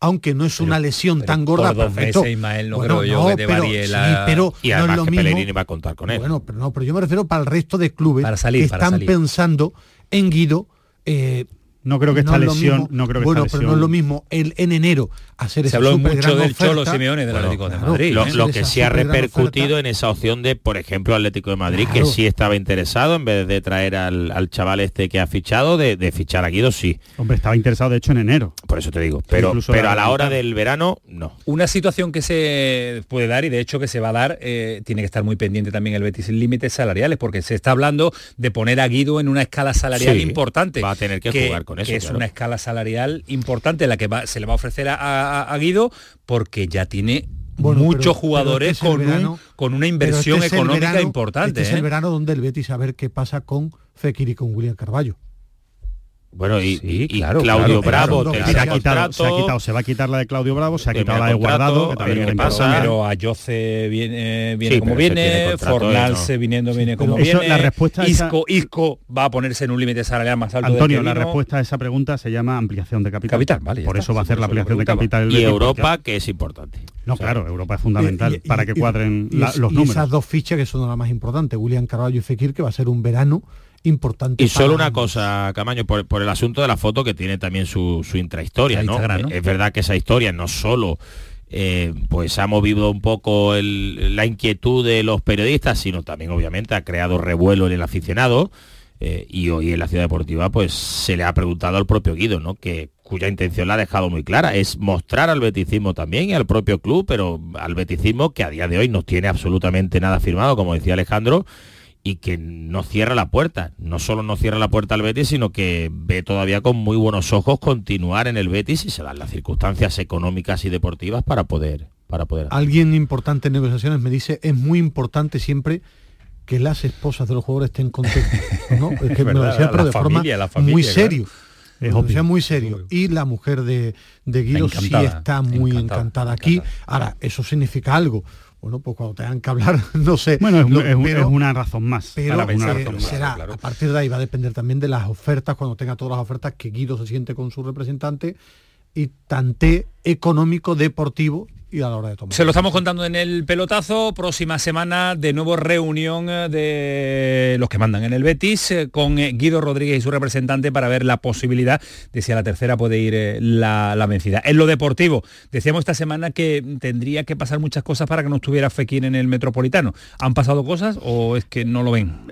aunque no es una lesión tan gorda. Por dos meses, Ismael, no creo yo que te pero, la... pero y además no es lo que Pellegrini va a contar con él. Bueno, pero no, pero yo me refiero para el resto de clubes que están pensando en Guido eh, no creo que esta lesión, no creo que bueno, pero no es lo mismo el, en enero hacer Se habló mucho del Cholo Simeone del Atlético de Madrid. Lo, ¿eh? que sí ha repercutido en esa opción de, por ejemplo, Atlético de Madrid, que sí estaba interesado, en vez de traer al, chaval este que ha fichado, de, fichar a Guido, sí. Hombre, estaba interesado de hecho en enero. Por eso te digo. Pero, pero a la hora del verano, no. Una situación que se puede dar y de hecho que se va a dar, eh, tiene que estar muy pendiente también el Betis, límites salariales, porque se está hablando de poner a Guido en una escala salarial importante. Va a tener que, jugar con eso. Que es una escala salarial importante la que se le va a ofrecer a, Guido porque ya tiene muchos jugadores este con, con, una inversión este económica importante. Este es el ¿eh? verano donde el Betis a ver qué pasa con Fekir y con William Carballo. Bueno, y, Claudio Bravo se, ha quitado, se, va a quitar la de Claudio Bravo, se ha quitado la de Guardado, que también pasa. Pero a Jose viene, viene como viene, Fornal se viniendo viene como viene. La respuesta Isco, Isco va a ponerse en un límite salarial más alto. Antonio, la respuesta a esa pregunta se llama ampliación de capital. capital vale, Por eso va a hacer la ampliación de capital. Y Europa, que es importante. No, claro, Europa es fundamental para que cuadren los números. Esas dos fichas que son las más importantes, William Carvalho y Fekir, que va a ser un verano importante. Y solo una cosa, Camaño, por, el asunto de la foto que tiene también su, intrahistoria, ¿no? Es verdad que esa historia no solo eh, pues ha movido un poco la inquietud de los periodistas, sino también obviamente ha creado revuelo en el aficionado. Eh, y hoy en la ciudad deportiva pues se le ha preguntado al propio Guido, ¿no? Que cuya intención la ha dejado muy clara, es mostrar al beticismo también y al propio club, pero al beticismo que a día de hoy no tiene absolutamente nada firmado, como decía Alejandro, y que no cierra la puerta. No solo no cierra la puerta al Betis, sino que ve todavía con muy buenos ojos continuar en el Betis y se dan las circunstancias económicas y deportivas para poder para poder. Alguien importante en negociaciones me dice es muy importante siempre que las esposas de los jugadores estén contentas, ¿no? <laughs> Es que me lo decía, pero de forma muy serio. Es sea muy serio. Y la mujer de, de Guido sí está muy encantada, aquí. Ahora, eso significa algo bueno, pues cuando tengan que hablar, <laughs> no sé. Bueno, es, una razón más. Pero será, a partir de ahí va a depender también de las ofertas, cuando tenga todas las ofertas, que Guido se siente con su representante y tante económico, deportivo y a la hora de tomar. Se lo estamos contando en el pelotazo. Próxima semana de nuevo reunión eh, de los que mandan en el Betis eh, con eh, Guido Rodríguez y su representante para ver la posibilidad de si a la tercera puede ir la, vencida. En lo deportivo, decíamos esta semana que tendría que pasar muchas cosas para que no estuviera Fekir en el Metropolitano. ¿Han pasado cosas o es que no lo ven?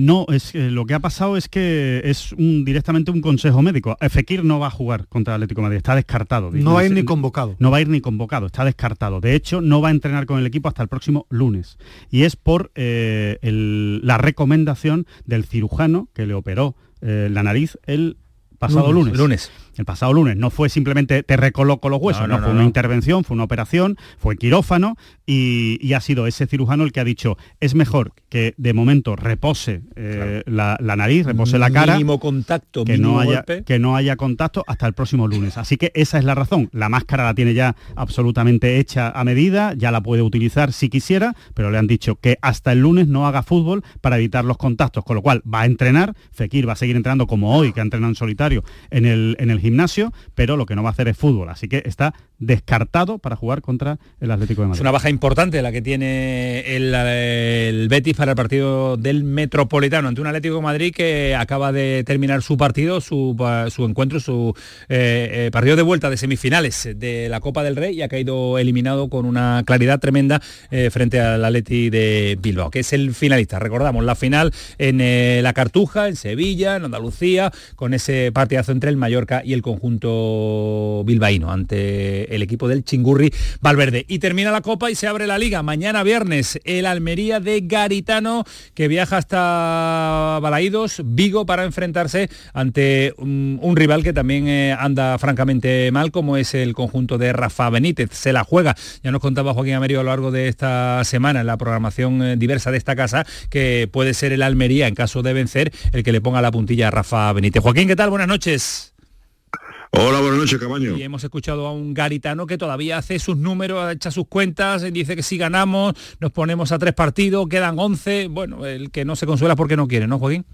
no, es lo que ha pasado es que es un, directamente un consejo médico. Fekir no va a jugar contra el Atlético de Madrid, está descartado. No va a ir ni convocado. No va a ir ni convocado, está descartado descartado. De hecho, no va a entrenar con el equipo hasta el próximo lunes. Y es por eh, la recomendación del cirujano que le operó eh, la nariz el pasado lunes. lunes el pasado lunes. No fue simplemente te recoloco los huesos, no, fue una intervención, fue una operación, fue quirófano y, ha sido ese cirujano el que ha dicho es mejor que de momento repose eh, la, nariz, repose la cara. Mínimo contacto, que no haya que no haya contacto hasta el próximo lunes. Así que esa es la razón. La máscara la tiene ya absolutamente hecha a medida, ya la puede utilizar si quisiera, pero le han dicho que hasta el lunes no haga fútbol para evitar los contactos, con lo cual va a entrenar, Fekir va a seguir entrenando como hoy, que ha entrenado en solitario en el, en el gimnasio, pero lo que no va a hacer es fútbol. Así que está descartado para jugar contra el Atlético de Madrid. Es una baja importante la que tiene el, Betis para el partido del Metropolitano ante un Atlético de Madrid que acaba de terminar su partido, su, encuentro, su eh, eh, partido de vuelta de semifinales de la Copa del Rey y ha caído eliminado con una claridad tremenda eh, frente al Atleti de Bilbao, que es el finalista. Recordamos la final en la Cartuja, en Sevilla, en Andalucía, con ese partidazo entre el Mallorca y el conjunto bilbaíno ante el equipo del Chingurri Valverde. Y termina la Copa y se abre la Liga. Mañana viernes el Almería de Garitano que viaja hasta Balaídos, Vigo, para enfrentarse ante un, rival que también eh, anda francamente mal, como es el conjunto de Rafa Benítez. Se la juega. Ya nos contaba Joaquín Amerio a lo largo de esta semana en la programación eh, diversa de esta casa que puede ser el Almería, en caso de vencer, el que le ponga la puntilla a Rafa Benítez. Joaquín, ¿qué tal? Buenas noches. Hola, buenas noches, Camaño. Y hemos escuchado a un garitano que todavía hace sus números, echa sus cuentas, dice que si ganamos nos ponemos a tres partidos, quedan 11. Bueno, el que no se consuela porque no quiere, ¿no, Joaquín?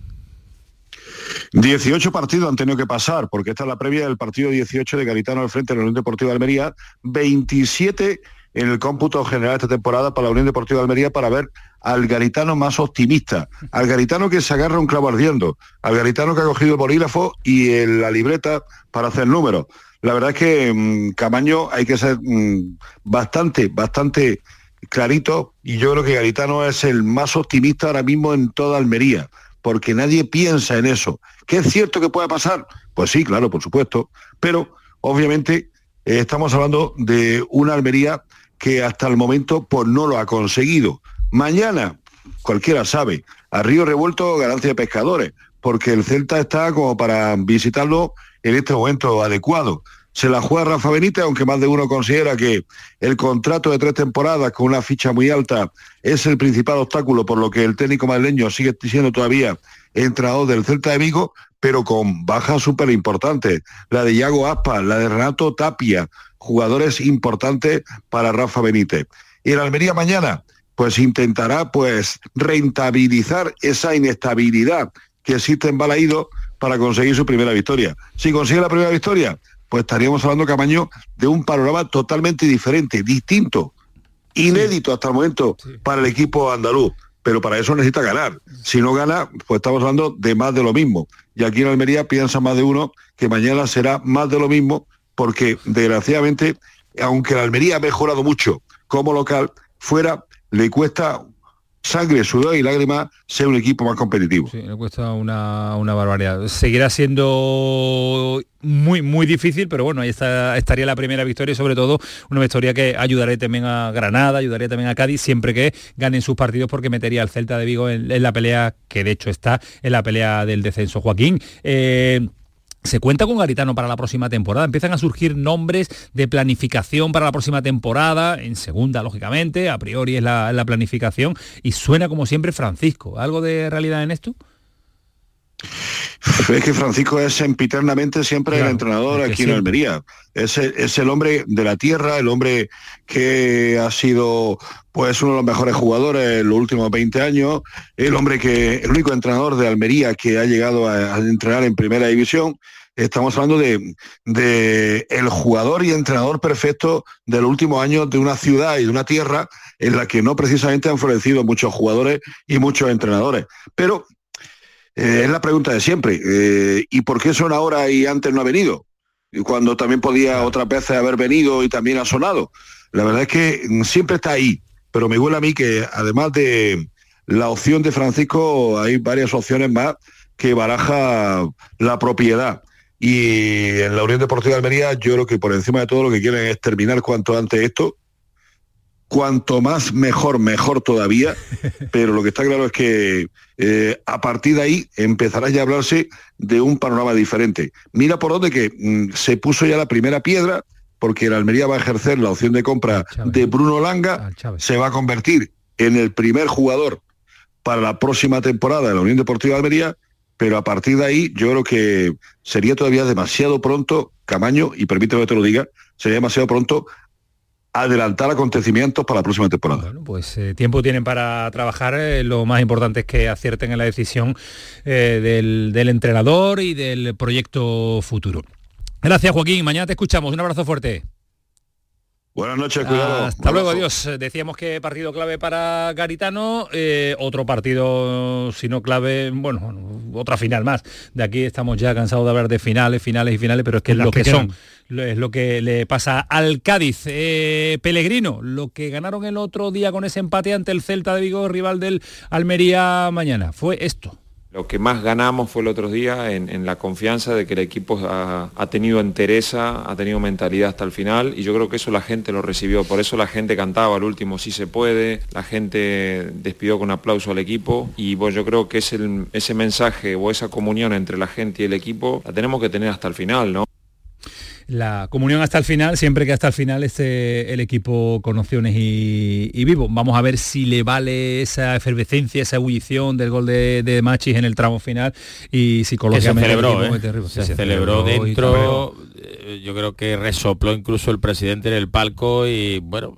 18 partidos han tenido que pasar, porque esta es la previa del partido 18 de Garitano al frente de la Unión Deportiva de Almería, 27 en el cómputo general esta temporada para la Unión Deportiva de Almería para ver al garitano más optimista, al garitano que se agarra un clavo ardiendo, al garitano que ha cogido el bolígrafo y la libreta para hacer números. La verdad es que mm, Camaño hay que ser mm, bastante, bastante clarito y yo creo que Garitano es el más optimista ahora mismo en toda Almería, porque nadie piensa en eso. ¿Qué es cierto que pueda pasar? Pues sí, claro, por supuesto, pero obviamente eh, estamos hablando de una Almería que hasta el momento pues no lo ha conseguido. Mañana, cualquiera sabe, a Río Revuelto ganancia de pescadores, porque el Celta está como para visitarlo en este momento adecuado. Se la juega Rafa Benítez, aunque más de uno considera que el contrato de tres temporadas con una ficha muy alta es el principal obstáculo, por lo que el técnico madrileño sigue siendo todavía entrenador del Celta de Vigo, pero con bajas súper importantes. La de Iago Aspa, la de Renato Tapia, jugadores importantes para Rafa Benítez. Y el Almería mañana, pues intentará pues rentabilizar esa inestabilidad que existe en Balaído para conseguir su primera victoria. Si consigue la primera victoria, pues estaríamos hablando, Camaño, de un panorama totalmente diferente, distinto, inédito hasta el momento para el equipo andaluz. Pero para eso necesita ganar. Si no gana, pues estamos hablando de más de lo mismo. Y aquí en Almería piensa más de uno que mañana será más de lo mismo porque desgraciadamente, aunque la Almería ha mejorado mucho como local, fuera le cuesta sangre, sudor y lágrimas ser un equipo más competitivo. Sí, le cuesta una, barbaridad. Seguirá siendo muy, muy difícil, pero bueno, ahí está, estaría la primera victoria y sobre todo una victoria que ayudaría también a Granada, ayudaría también a Cádiz, siempre que ganen sus partidos porque metería al Celta de Vigo en, la pelea, que de hecho está en la pelea del descenso. Joaquín, eh, se cuenta con Garitano para la próxima temporada. Empiezan a surgir nombres de planificación para la próxima temporada, en segunda, lógicamente, a priori es la, planificación, y suena como siempre Francisco. ¿Algo de realidad en esto? Es que Francisco es empiternamente siempre el entrenador aquí en Almería. Es es el hombre de la tierra, el hombre que ha sido pues uno de los mejores jugadores en los últimos 20 años, el hombre que, el único entrenador de Almería que ha llegado a, entrenar en primera división, estamos hablando de, de, el jugador y entrenador perfecto del último año de una ciudad y de una tierra en la que no precisamente han florecido muchos jugadores y muchos entrenadores. Pero eh, es la pregunta de siempre. Eh, ¿Y por qué son ahora y antes no ha venido? Cuando también podía otras veces haber venido y también ha sonado. La verdad es que mm, siempre está ahí, pero me huele a mí que además de la opción de Francisco hay varias opciones más que baraja la propiedad. Y en la Unión Deportiva de Almería yo creo que por encima de todo lo que quieren es terminar cuanto antes esto. Cuanto más mejor, mejor todavía. <laughs> Pero lo que está claro es que eh, a partir de ahí empezará ya a hablarse de un panorama diferente. Mira por dónde que mm, se puso ya la primera piedra, porque la Almería va a ejercer la opción de compra de Bruno Langa, se va a convertir en el primer jugador para la próxima temporada de la Unión Deportiva de Almería, pero a partir de ahí yo creo que sería todavía demasiado pronto, Camaño, y permíteme que te lo diga, sería demasiado pronto adelantar acontecimientos para la próxima temporada. Bueno, pues eh, tiempo tienen para trabajar. Eh, lo más importante es que acierten en la decisión eh, del, del entrenador y del proyecto futuro. Gracias, Joaquín. Mañana te escuchamos. Un abrazo fuerte. Buenas noches, cuidado. Hasta luego, adiós. Decíamos que partido clave para Garitano, eh, otro partido, si no clave, bueno, otra final más. De aquí estamos ya cansados de hablar de finales, finales y finales, pero es que es lo que, son. Es lo que le pasa al Cádiz. Eh, Pellegrino, lo que ganaron el otro día con ese empate ante el Celta de Vigo, rival del Almería mañana, fue esto. Lo que más ganamos fue el otro día en, la confianza de que el equipo ha, tenido entereza, ha tenido mentalidad hasta el final y yo creo que eso la gente lo recibió. Por eso la gente cantaba al último sí se puede, la gente despidió con aplauso al equipo y pues, yo creo que ese mensaje o esa comunión entre la gente y el equipo la tenemos que tener hasta el final, ¿no? La comunión hasta el final, siempre que hasta el final esté el equipo con opciones y, vivo. Vamos a ver si le vale esa efervescencia, esa ebullición del gol de, Machis en el tramo final y psicológicamente se celebró, ¿eh? se, celebró, dentro eh, yo creo que resopló incluso el presidente en el palco y bueno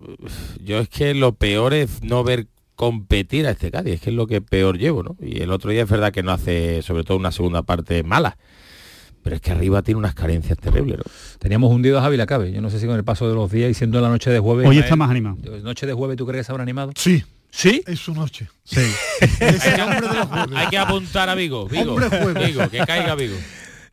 yo es que lo peor es no ver competir a este Cádiz es que es lo que peor llevo ¿no? y el otro día es verdad que no hace sobre todo una segunda parte mala pero es que arriba tiene unas carencias terribles. Teníamos hundido a Javi Lacabe. Yo no sé si con el paso de los días y siendo la noche de jueves. Hoy está más animado. Noche de jueves, ¿tú crees que se habrá animado? Sí. ¿Sí? Es su noche. Sí. <laughs> Hay que apuntar a Vigo. Vigo, Vigo que caiga Vigo.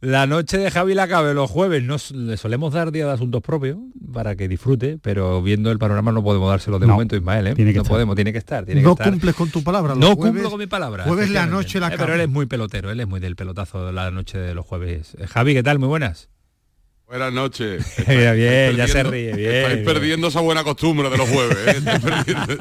La noche de Javi Lacabe los jueves nos le solemos dar día de asuntos propios para que disfrute, pero viendo el panorama no podemos dárselo de momento, Ismael, ¿eh? Tiene que no podemos, tiene que estar. no cumples con tu palabra. no cumplo con mi palabra. Jueves la noche la eh, Pero él es muy pelotero, él es muy del pelotazo de la noche de los jueves. Eh, Javi, ¿qué tal? Muy buenas. Buenas noches. <laughs> bien, ya se ríe, bien. Estáis perdiendo esa buena costumbre de los jueves. ¿eh?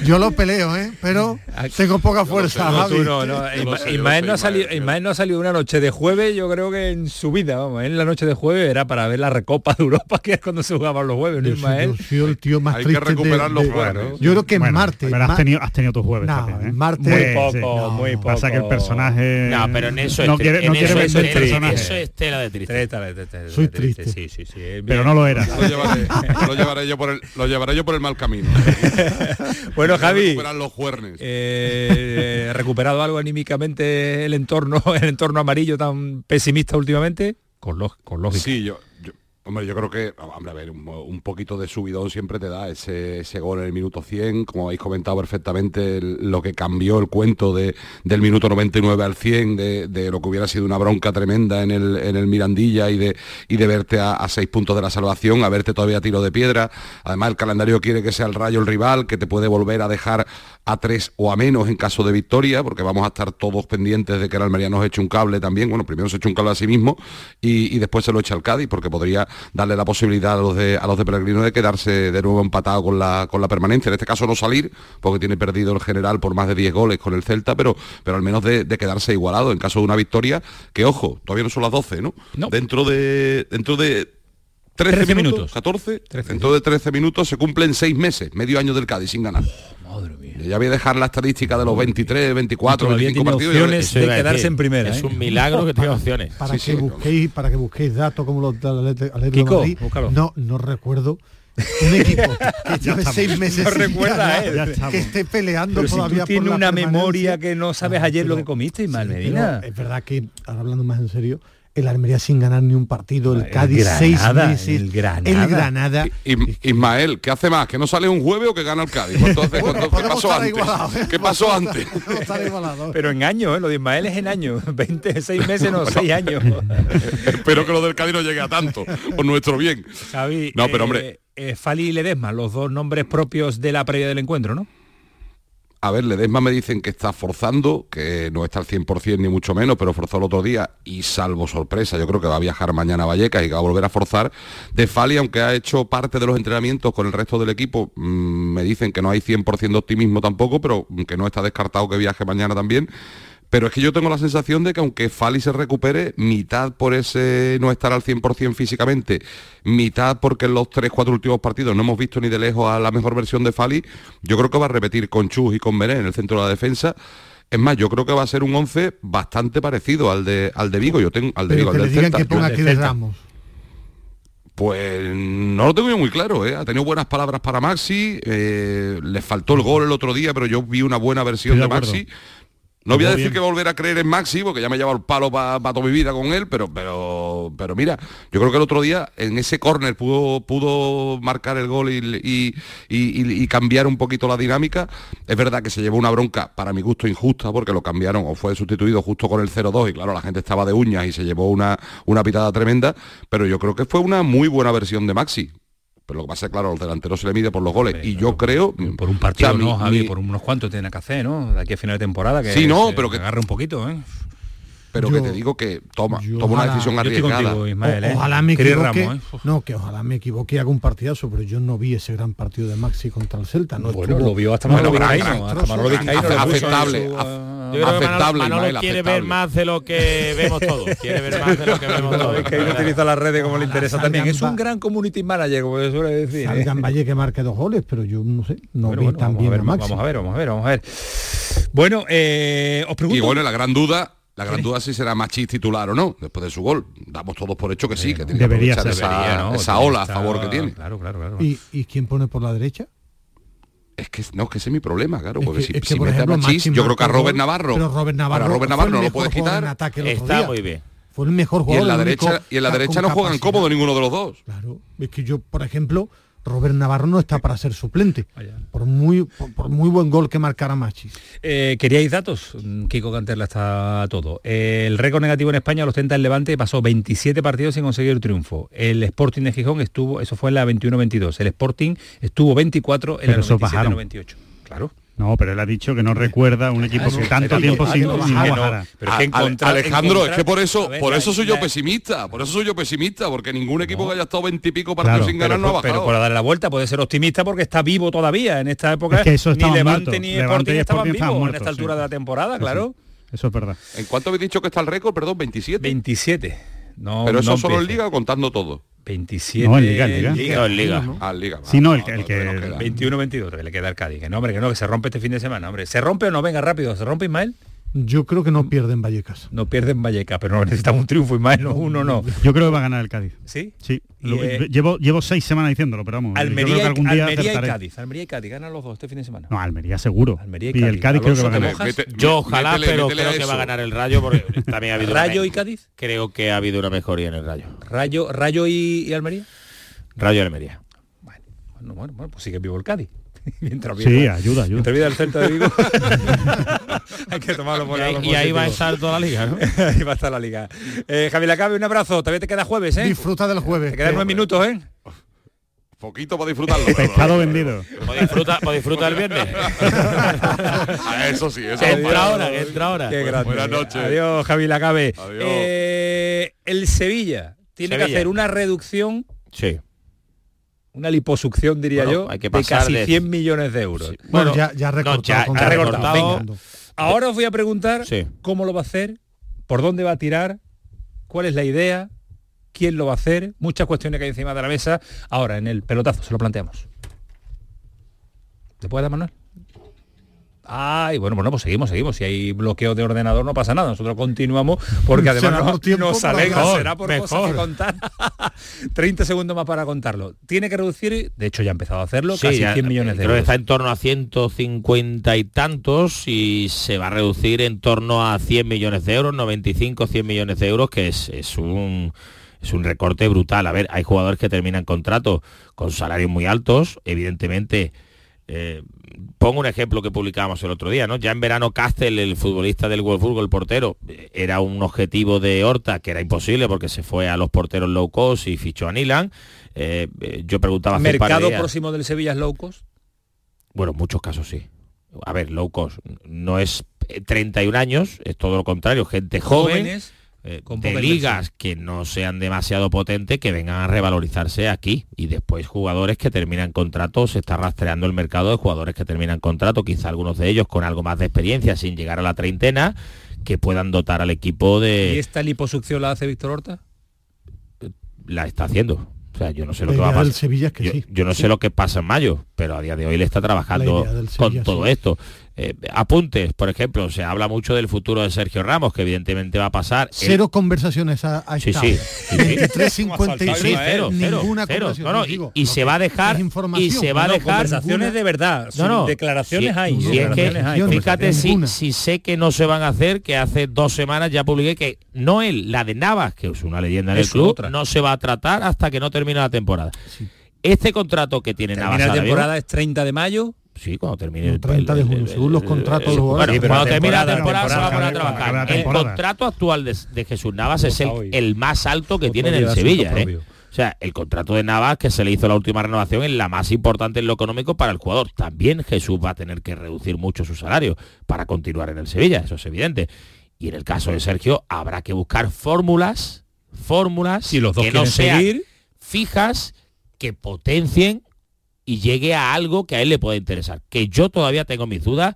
<laughs> Yo lo peleo, ¿eh? pero <laughs> tengo poca fuerza. No, no, Ismael, no ha salido, no ha salido una noche de jueves, yo creo que en su vida, vamos, en la noche de jueves era para ver la Recopa de Europa, que es cuando se jugaban los jueves, ¿no, Ismael? Yo, el tío más Hay que recuperar los jueves. Yo creo que en Marte. Pero has tenido, has tenido tus jueves también, ¿eh? Marte. Muy poco, muy poco. Pasa que el personaje. No, pero en eso no quiere, no quiere eso, el personaje. Eso es tela de tristeza. Triste. Sí, sí, sí. Pero no lo era. Lo llevaré, <laughs> lo llevaré, yo por el, lo llevaré yo por el mal camino. <laughs> bueno, Javi. los juernes. Eh, ¿Recuperado algo anímicamente el entorno, el entorno amarillo tan pesimista últimamente? Con, con lógica. Sí, yo Hombre, yo creo que, hombre, a ver, un, poquito de subidón siempre te da ese, ese, gol en el minuto 100, como habéis comentado perfectamente, lo que cambió el cuento de, del minuto 99 al 100, de, lo que hubiera sido una bronca tremenda en el, en el Mirandilla y de, y de verte a, seis puntos de la salvación, a verte todavía a tiro de piedra. Además, el calendario quiere que sea el rayo el rival, que te puede volver a dejar a tres o a menos en caso de victoria, porque vamos a estar todos pendientes de que el Almería nos eche un cable también. Bueno, primero se echa un cable a sí mismo y, y después se lo echa al Cádiz, porque podría darle la posibilidad a los de a los de Pellegrino de quedarse de nuevo empatado con la con la permanencia. En este caso no salir, porque tiene perdido el general por más de 10 goles con el Celta, pero, pero al menos de, quedarse igualado en caso de una victoria, que ojo, todavía no son las 12, ¿no? Dentro de. Dentro de 13, minutos, 14, dentro de 13 minutos se cumplen 6 meses, medio año del Cádiz sin ganar. madre mía. Ya voy a dejar la estadística de los 23, 24, 25 partidos. Opciones de quedarse en primera. Es ¿eh? un milagro que tenga opciones. Para, que busquéis, para que busquéis datos como los del Atlético Madrid, no, no recuerdo un equipo que <laughs> lleve seis meses no recuerda eh, que esté peleando Pero todavía si tú una memoria que no sabes ayer lo que comiste y mal Medina es verdad que ahora hablando más en serio el Almería sin ganar ni un partido, el, Cádiz seis meses, el Granada. Ismael, ¿qué hace más? ¿Que no sale un jueves o que gana el Cádiz? ¿Qué pasó antes? ¿eh? ¿Qué pasó antes? <laughs> Pero en años, ¿eh? lo de Ismael es en años, <laughs> 20, 6 meses, no, 6 años. <laughs> Espero que lo del Cádiz no llegue a tanto, por nuestro bien. Javi, no, pero hombre... Eh, Fali y Ledesma, los dos nombres propios de la previa del encuentro, ¿no? A ver, Ledesma me dicen que está forzando, que no está al 100% ni mucho menos, pero forzó el otro día y salvo sorpresa, yo creo que va a viajar mañana a Vallecas y va a volver a forzar. De Fali, aunque ha hecho parte de los entrenamientos con el resto del equipo, mm, me dicen que no hay 100% de optimismo tampoco, pero que no está descartado que viaje mañana también. Pero es que yo tengo la sensación de que aunque Fali se recupere, mitad por ese no estar al 100% físicamente, mitad porque en los 3-4 últimos partidos no hemos visto ni de lejos a la mejor versión de Fali, yo creo que va a repetir con Chus y con Bené en el centro de la defensa. Es más, yo creo que va a ser un 11 bastante parecido al de, al de Vigo. Yo tengo al de Vigo, al del que ponga aquí de Ramos. Pues no lo tengo yo muy claro, ¿eh? ha tenido buenas palabras para Maxi, eh, le faltó el gol el otro día, pero yo vi una buena versión de Maxi. No voy a decir que volver a creer en Maxi, porque ya me lleva el palo para toda mi vida con él, pero, pero, pero mira, yo creo que el otro día en ese córner pudo, pudo marcar el gol y, y, cambiar un poquito la dinámica. Es verdad que se llevó una bronca, para mi gusto, injusta, porque lo cambiaron o fue sustituido justo con el 0-2 y claro, la gente estaba de uñas y se llevó una, una pitada tremenda, pero yo creo que fue una muy buena versión de Maxi pero lo que pasa es claro, al delantero se le mide por los goles. y yo creo. Por un partido, no, Javi, por unos cuantos tiene que hacer, ¿no? De aquí a final de temporada que, sí, no, pero que agarre un poquito, ¿eh? Pero que te digo que toma, toma una decisión arriesgada. ¿eh? ojalá me equivoque, ¿eh? no, que ojalá me equivoque y haga un partidazo, pero yo no vi ese gran partido de Maxi contra el Celta. No bueno, lo vio hasta Manolo Vizcaíno, hasta Manolo Vizcaíno aceptable. aceptable, Manolo, quiere ver más de lo que <laughs> vemos todos. Quiere ver más de lo que vemos todos. Es que utiliza las redes como le interesa también. Es un gran community manager, como se suele decir. Salgan ¿eh? Valle que marque dos goles, pero yo no sé, no vi tan bien a Maxi. Vamos a ver, vamos a ver, vamos a ver. Bueno, os pregunto... Y bueno, la gran duda la gran duda es si será Machís titular o no, después de su gol. Damos todos por hecho que sí, que tiene debería que esa, esa ola a favor que tiene. Claro, claro, claro. ¿Y, ¿Y, quién pone por la derecha? Es que no, es que ese es mi problema, claro, porque si, si mete a Machís, yo creo que a Robert Navarro, pero Robert Navarro, Robert Navarro no lo puedes quitar. Está muy bien. Fue el mejor jugador. Y en la derecha, y en la derecha no juegan cómodo ninguno de los dos. Claro, es que yo, por ejemplo, Robert Navarro no está para ser suplente, por muy, por, muy buen gol que marcara Machis. Eh, ¿Queríais datos? Mm, Kiko Canterla está todo. el récord negativo en España lo ostenta el Levante, pasó 27 partidos sin conseguir triunfo. El Sporting de Gijón estuvo, eso fue en la 21-22. El Sporting estuvo 24 en la 97-98. Claro. No, pero él ha dicho que no recuerda un equipo que tanto tiempo sin, sin Pero es que Alejandro, es que por eso, por eso soy yo pesimista, por eso soy yo pesimista, porque ningún equipo que haya estado veintipico partidos sin ganar no ha bajado. Pero por darle la vuelta puede ser optimista porque está vivo todavía en esta época. ni Levante ni Sporting estaban vivos en esta altura de la temporada, claro. Eso es verdad. ¿En cuánto habéis dicho que está el récord? Perdón, 27. 27. No, pero eso solo en Liga contando todo. 27 no, en Liga, en Liga. Liga. No, en Liga. ¿no? Ah, Liga. Sí, no, el, el que... 21-22, que le queda al Cádiz. Que no, hombre, que no, que se rompe este fin de semana, hombre. ¿Se rompe o no? Venga, rápido. ¿Se rompe Ismael? Yo creo que no pierden Vallecas. No pierden Vallecas, pero no necesitamos un triunfo y más, no, uno no. Yo creo que va a ganar el Cádiz. ¿Sí? Sí. Eh, llevo, llevo seis semanas diciéndolo, pero vamos. Almería, que algún día Almería y Cádiz. Almería y Cádiz ganan los dos este fin de semana. No, Almería seguro. Almería y, Cádiz. el Cádiz creo que va a ganar. Yo ojalá, pero creo que va a ganar el Rayo porque también ha habido ¿Rayo y Cádiz? Creo que ha habido una mejoría en el Rayo. ¿Rayo, Rayo y, Almería? Rayo y Almería. Bueno, bueno, bueno, pues sigue vivo el Cádiz. <laughs> mientras sí, ayuda, ayuda. Mientras vida el centro de Vigo. <laughs> Hay que tomarlo por Y, ahí, y ahí va a estar toda la liga, ¿no? <laughs> ahí va a estar la liga. Eh, Javi Lacabe, un abrazo. Todavía te queda jueves, ¿eh? Disfruta del jueves. Te quedan nueve minutos, ¿eh? Poquito para disfrutarlo. Pescado vendido. ¿Para disfrutar, para disfrutar el viernes? eso sí, eso entra ahora, que entra ahora. Qué grande. Buenas noches. Adiós, Javi Lacabe. Adiós. Eh, el Sevilla tiene Sevilla. que hacer una reducción sí una liposucción, diría bueno, yo, hay que de casi de... 100 millones de euros. Sí. Bueno, bueno, ya, ya recortado. No, ya, ya recortado. Venga. Ahora os voy a preguntar sí. cómo lo va a hacer, por dónde va a tirar, cuál es la idea, quién lo va a hacer, muchas cuestiones que hay encima de la mesa. Ahora, en el pelotazo, se lo planteamos. ¿Te puede dar, Manuel? Ay, bueno, bueno, pues seguimos, seguimos. Si hay bloqueo de ordenador no pasa nada. Nosotros continuamos porque <laughs> además nos, nos alegra, será por cosas que contar. <laughs> 30 segundos más para contarlo. Tiene que reducir, de hecho ya ha empezado a hacerlo, casi 100 millones de creo euros. que está en torno a 150 y tantos y se va a reducir en torno a 100 millones de euros, 95, 100 millones de euros, que es, es un es un recorte brutal. A ver, hay jugadores que terminan contrato con salarios muy altos, evidentemente. eh, pongo un ejemplo que publicábamos el otro día, ¿no? Ya en verano Castel, el futbolista del Wolfsburgo, el portero, eh, era un objetivo de Horta que era imposible porque se fue a los porteros low cost y fichó a Nilan. Eh, eh, yo preguntaba ¿Mercado próximo del Sevilla es low cost? bueno, en muchos casos sí. A ver, low cost no es eh, 31 años, es todo lo contrario, gente joven, Jóvenes, eh, con de ligas que no sean demasiado potentes, que vengan a revalorizarse aquí. Y después jugadores que terminan contrato, se está rastreando el mercado de jugadores que terminan contrato, quizá algunos de ellos con algo más de experiencia, sin llegar a la treintena, que puedan dotar al equipo ¿Y de... esta liposucción la hace Víctor Horta? La está haciendo. O sea, yo no sé lo que va a pasar. Sevilla es que yo, sí. yo no Sí. sé lo que pasa en mayo, pero a día de hoy le está trabajando con todo sí. esto. Eh, apuntes, por ejemplo, se habla mucho del futuro de Sergio Ramos, que evidentemente va a pasar. El- Cero conversaciones a, a Sí, sí, sí, sí. 23, 53, Sí, cero, cero, ninguna cero. conversación. No, no, digo. y, y se va a dejar y información. se va a No, no, dejar conversaciones de verdad, sí, declaraciones si- hay, si es que, declaraciones hay, fíjate si, si sé que no se van a hacer, que hace dos semanas ya publiqué que no él, la de Navas, que es una leyenda del Es club, otra. no se va a tratar hasta que no termine la temporada. Este contrato que tiene Navas Termina la ahora mismo- temporada es 30 de mayo. Sí, cuando termine el 30 de junio, según los contratos de los Bueno, cuando termine la temporada, se va a poner a trabajar. El contrato actual de, de Jesús Navas es el, el más alto que tiene en el Sevilla. ¿eh? O sea, el contrato de Navas que se le hizo la última renovación es la más importante en lo económico para el jugador. También Jesús va a tener que reducir mucho su salario para continuar en el Sevilla, eso es evidente. Y en el caso de Sergio habrá que buscar fórmulas, fórmulas Si los dos que no sean seguir. fijas, que potencien y llegue a algo que a él le pueda interesar. Que yo todavía tengo mis dudas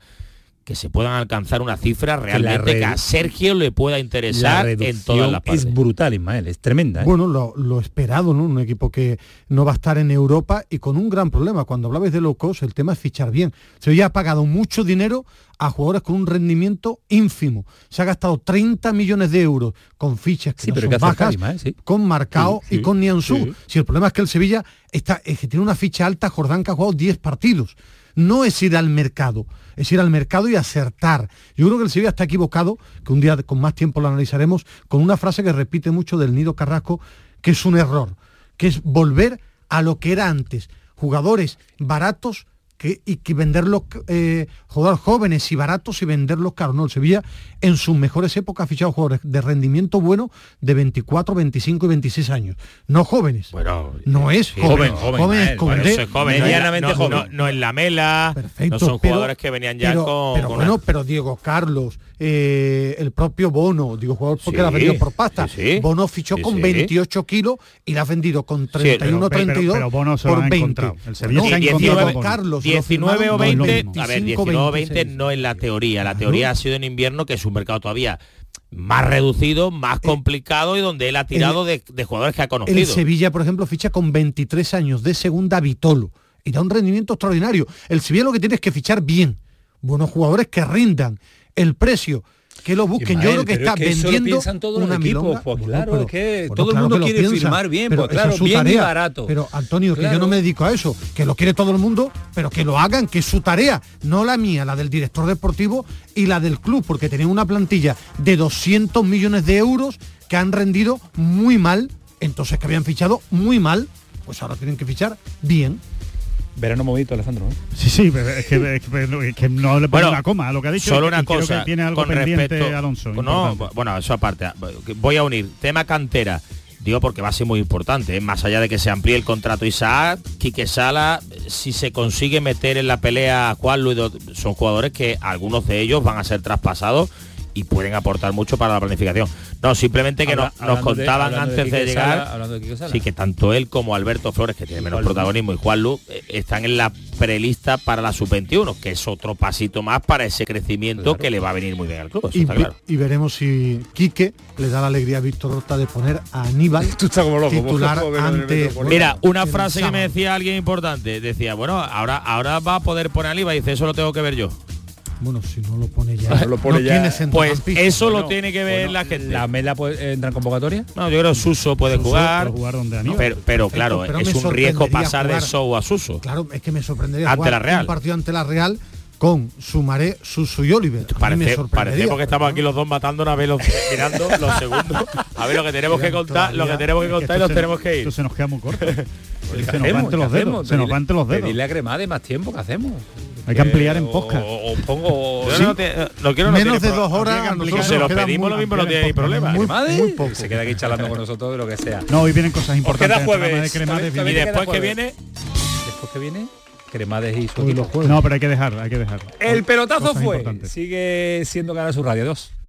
que se puedan alcanzar una cifra realmente que, a Sergio le pueda La interesar en todas las partes. es brutal, Ismael, es tremenda. ¿eh? Bueno, lo, lo esperado, ¿no? Un equipo que no va a estar en Europa y con un gran problema. Cuando hablabais de low cost, el tema es fichar bien. Sevilla ha pagado mucho dinero a jugadores con un rendimiento ínfimo. Se ha gastado 30 millones de euros con fichas que Sí, no pero son que bajas, sí. con Marcao Sí, y sí, con Nianzú. sí. Si el problema es que el Sevilla está, es que tiene una ficha alta, Jordán que ha jugado 10 partidos. No es ir al mercado, es ir al mercado y acertar. Yo creo que el Sevilla está equivocado, que un día con más tiempo lo analizaremos, con una frase que repite mucho del Nido Carrasco, que es un error, que es volver a lo que era antes. Jugadores baratos que, y que venderlos, eh, jugadores jóvenes y baratos y venderlos caros. No, el Sevilla en sus mejores épocas ha fichado jugadores de rendimiento bueno de 24, 25 y 26 años. No jóvenes. Bueno, no es Sí, joven, joven, joven, joven es bueno, es joven, medianamente no, joven. No, no en la mela, Perfecto, no son pero- jugadores que venían ya pero, con, pero con bueno, una- pero Diego Carlos, eh, el propio Bono, digo jugador porque Sí, lo ha vendido por pasta. sí, sí. Bono fichó con sí. 28 kilos y la ha vendido con 31 pero- pero- 32 pero Bono se lo por ha 20. encontrado. El Sevilla se ha Bono. Carlos, lo 19 o firmaron 20, con a ver, 25, 19 o 20 26. no es la teoría, la teoría ha sido en invierno que es un mercado todavía más reducido, más complicado y donde él ha tirado de, de jugadores que ha El conocido. Sevilla, por ejemplo, ficha con 23 años de segunda Vitolo y da un rendimiento extraordinario. El Sevilla lo que tiene es que fichar bien, buenos jugadores que rindan, el precio, que lo busquen. Yo creo que está es que eso lo vendiendo todos los una equipos, pues Bueno, claro, pero- es que bueno, todo el mundo quiere piensa, firmar bien, pero pues claro, es su bien y barato. Pero Antonio, que yo no me dedico a eso, que lo quiere todo el mundo, pero que lo hagan, que es su tarea, no la mía, la del director deportivo y la del club, porque tenían una plantilla de 200 millones de euros que han rendido muy mal, entonces que habían fichado muy mal, pues ahora tienen que fichar bien. Verano movido, Alejandro. Sí, sí, pero es que, es que- es que no le pongo Bueno, una coma a lo que ha dicho. Solo y una creo cosa que tiene algo con pendiente respecto Alonso. no, bueno, eso aparte. Voy a unir tema cantera. Digo porque va a ser muy importante, ¿eh? más allá de que se amplíe el contrato Isaac, Quique Sala, si se consigue meter en la pelea a Juan Luis, son jugadores que algunos de ellos van a ser traspasados y pueden aportar mucho para la planificación. No, simplemente que Habla- nos, contaban de antes de, llegar, Sala, de sí que tanto él como Alberto Flores, que tiene menos Juan protagonismo, y Juan Lu eh, están en la prelista para la sub-21, que es otro pasito más para ese crecimiento que le va a venir muy bien al club, eso Y, está claro. y veremos si Quique le da la alegría a Víctor Horta de poner a Aníbal <laughs> titular <laughs> ante Mira, una frase que me decía alguien importante, decía, bueno, ahora ahora va a poder poner al IVA, dice, eso lo tengo que ver yo. Bueno, si no lo pone ya. <laughs> lo pone ya. Pues eso lo tiene que ver la gente. ¿La Mela entra en convocatoria? No, yo creo que Suso puede jugar. jugar donde pero, pero, claro, es un riesgo pasar de show a Suso. Claro, es que me sorprendería ante la Real. un partido ante la Real con Sumaré, Susu y Oliver. Parece, parece porque estamos aquí los dos matando una vez, mirando <laughs> los segundos. A ver lo que tenemos que contar, lo que tenemos que contar y nos tenemos que ir. Esto se nos queda muy corto. se nos va entre los dedos. Se nos va entre los dedos. Dile a Cremade más tiempo que hacemos. Hay que ampliar en posca. O, pongo. no, quiero, Menos de dos horas. Se lo pedimos lo mismo, no tiene ni problema. Muy, muy poco. Se queda aquí charlando con nosotros de lo que sea. No, hoy vienen cosas importantes. Queda jueves. y después que viene. Después que viene. Cremades y su No, pero hay que dejar, hay que dejar. El pelotazo fue. Sigue siendo Canal su Radio 2.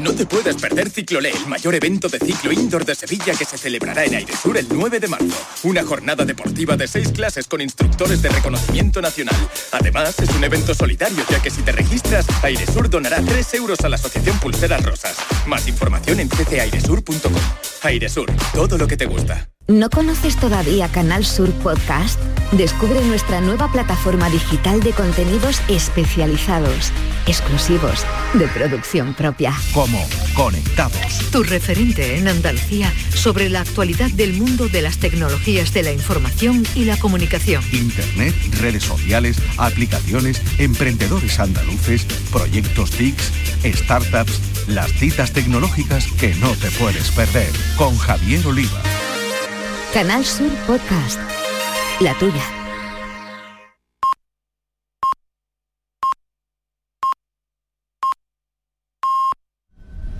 No te puedes perder Ciclolé, el mayor evento de ciclo indoor de Sevilla que se celebrará en Airesur el 9 de marzo. Una jornada deportiva de seis clases con instructores de reconocimiento nacional. Además, es un evento solidario, ya que si te registras, Airesur donará 3 euros a la Asociación Pulseras Rosas. Más información en ccairesur.com. Airesur, todo lo que te gusta. ¿No conoces todavía Canal Sur Podcast? Descubre nuestra nueva plataforma digital de contenidos especializados, exclusivos, de producción propia. Como Conectados. Tu referente en Andalucía sobre la actualidad del mundo de las tecnologías de la información y la comunicación. Internet, redes sociales, aplicaciones, emprendedores andaluces, proyectos TICs, startups, las citas tecnológicas que no te puedes perder. Con Javier Oliva. Canal Sur Podcast. La tuya.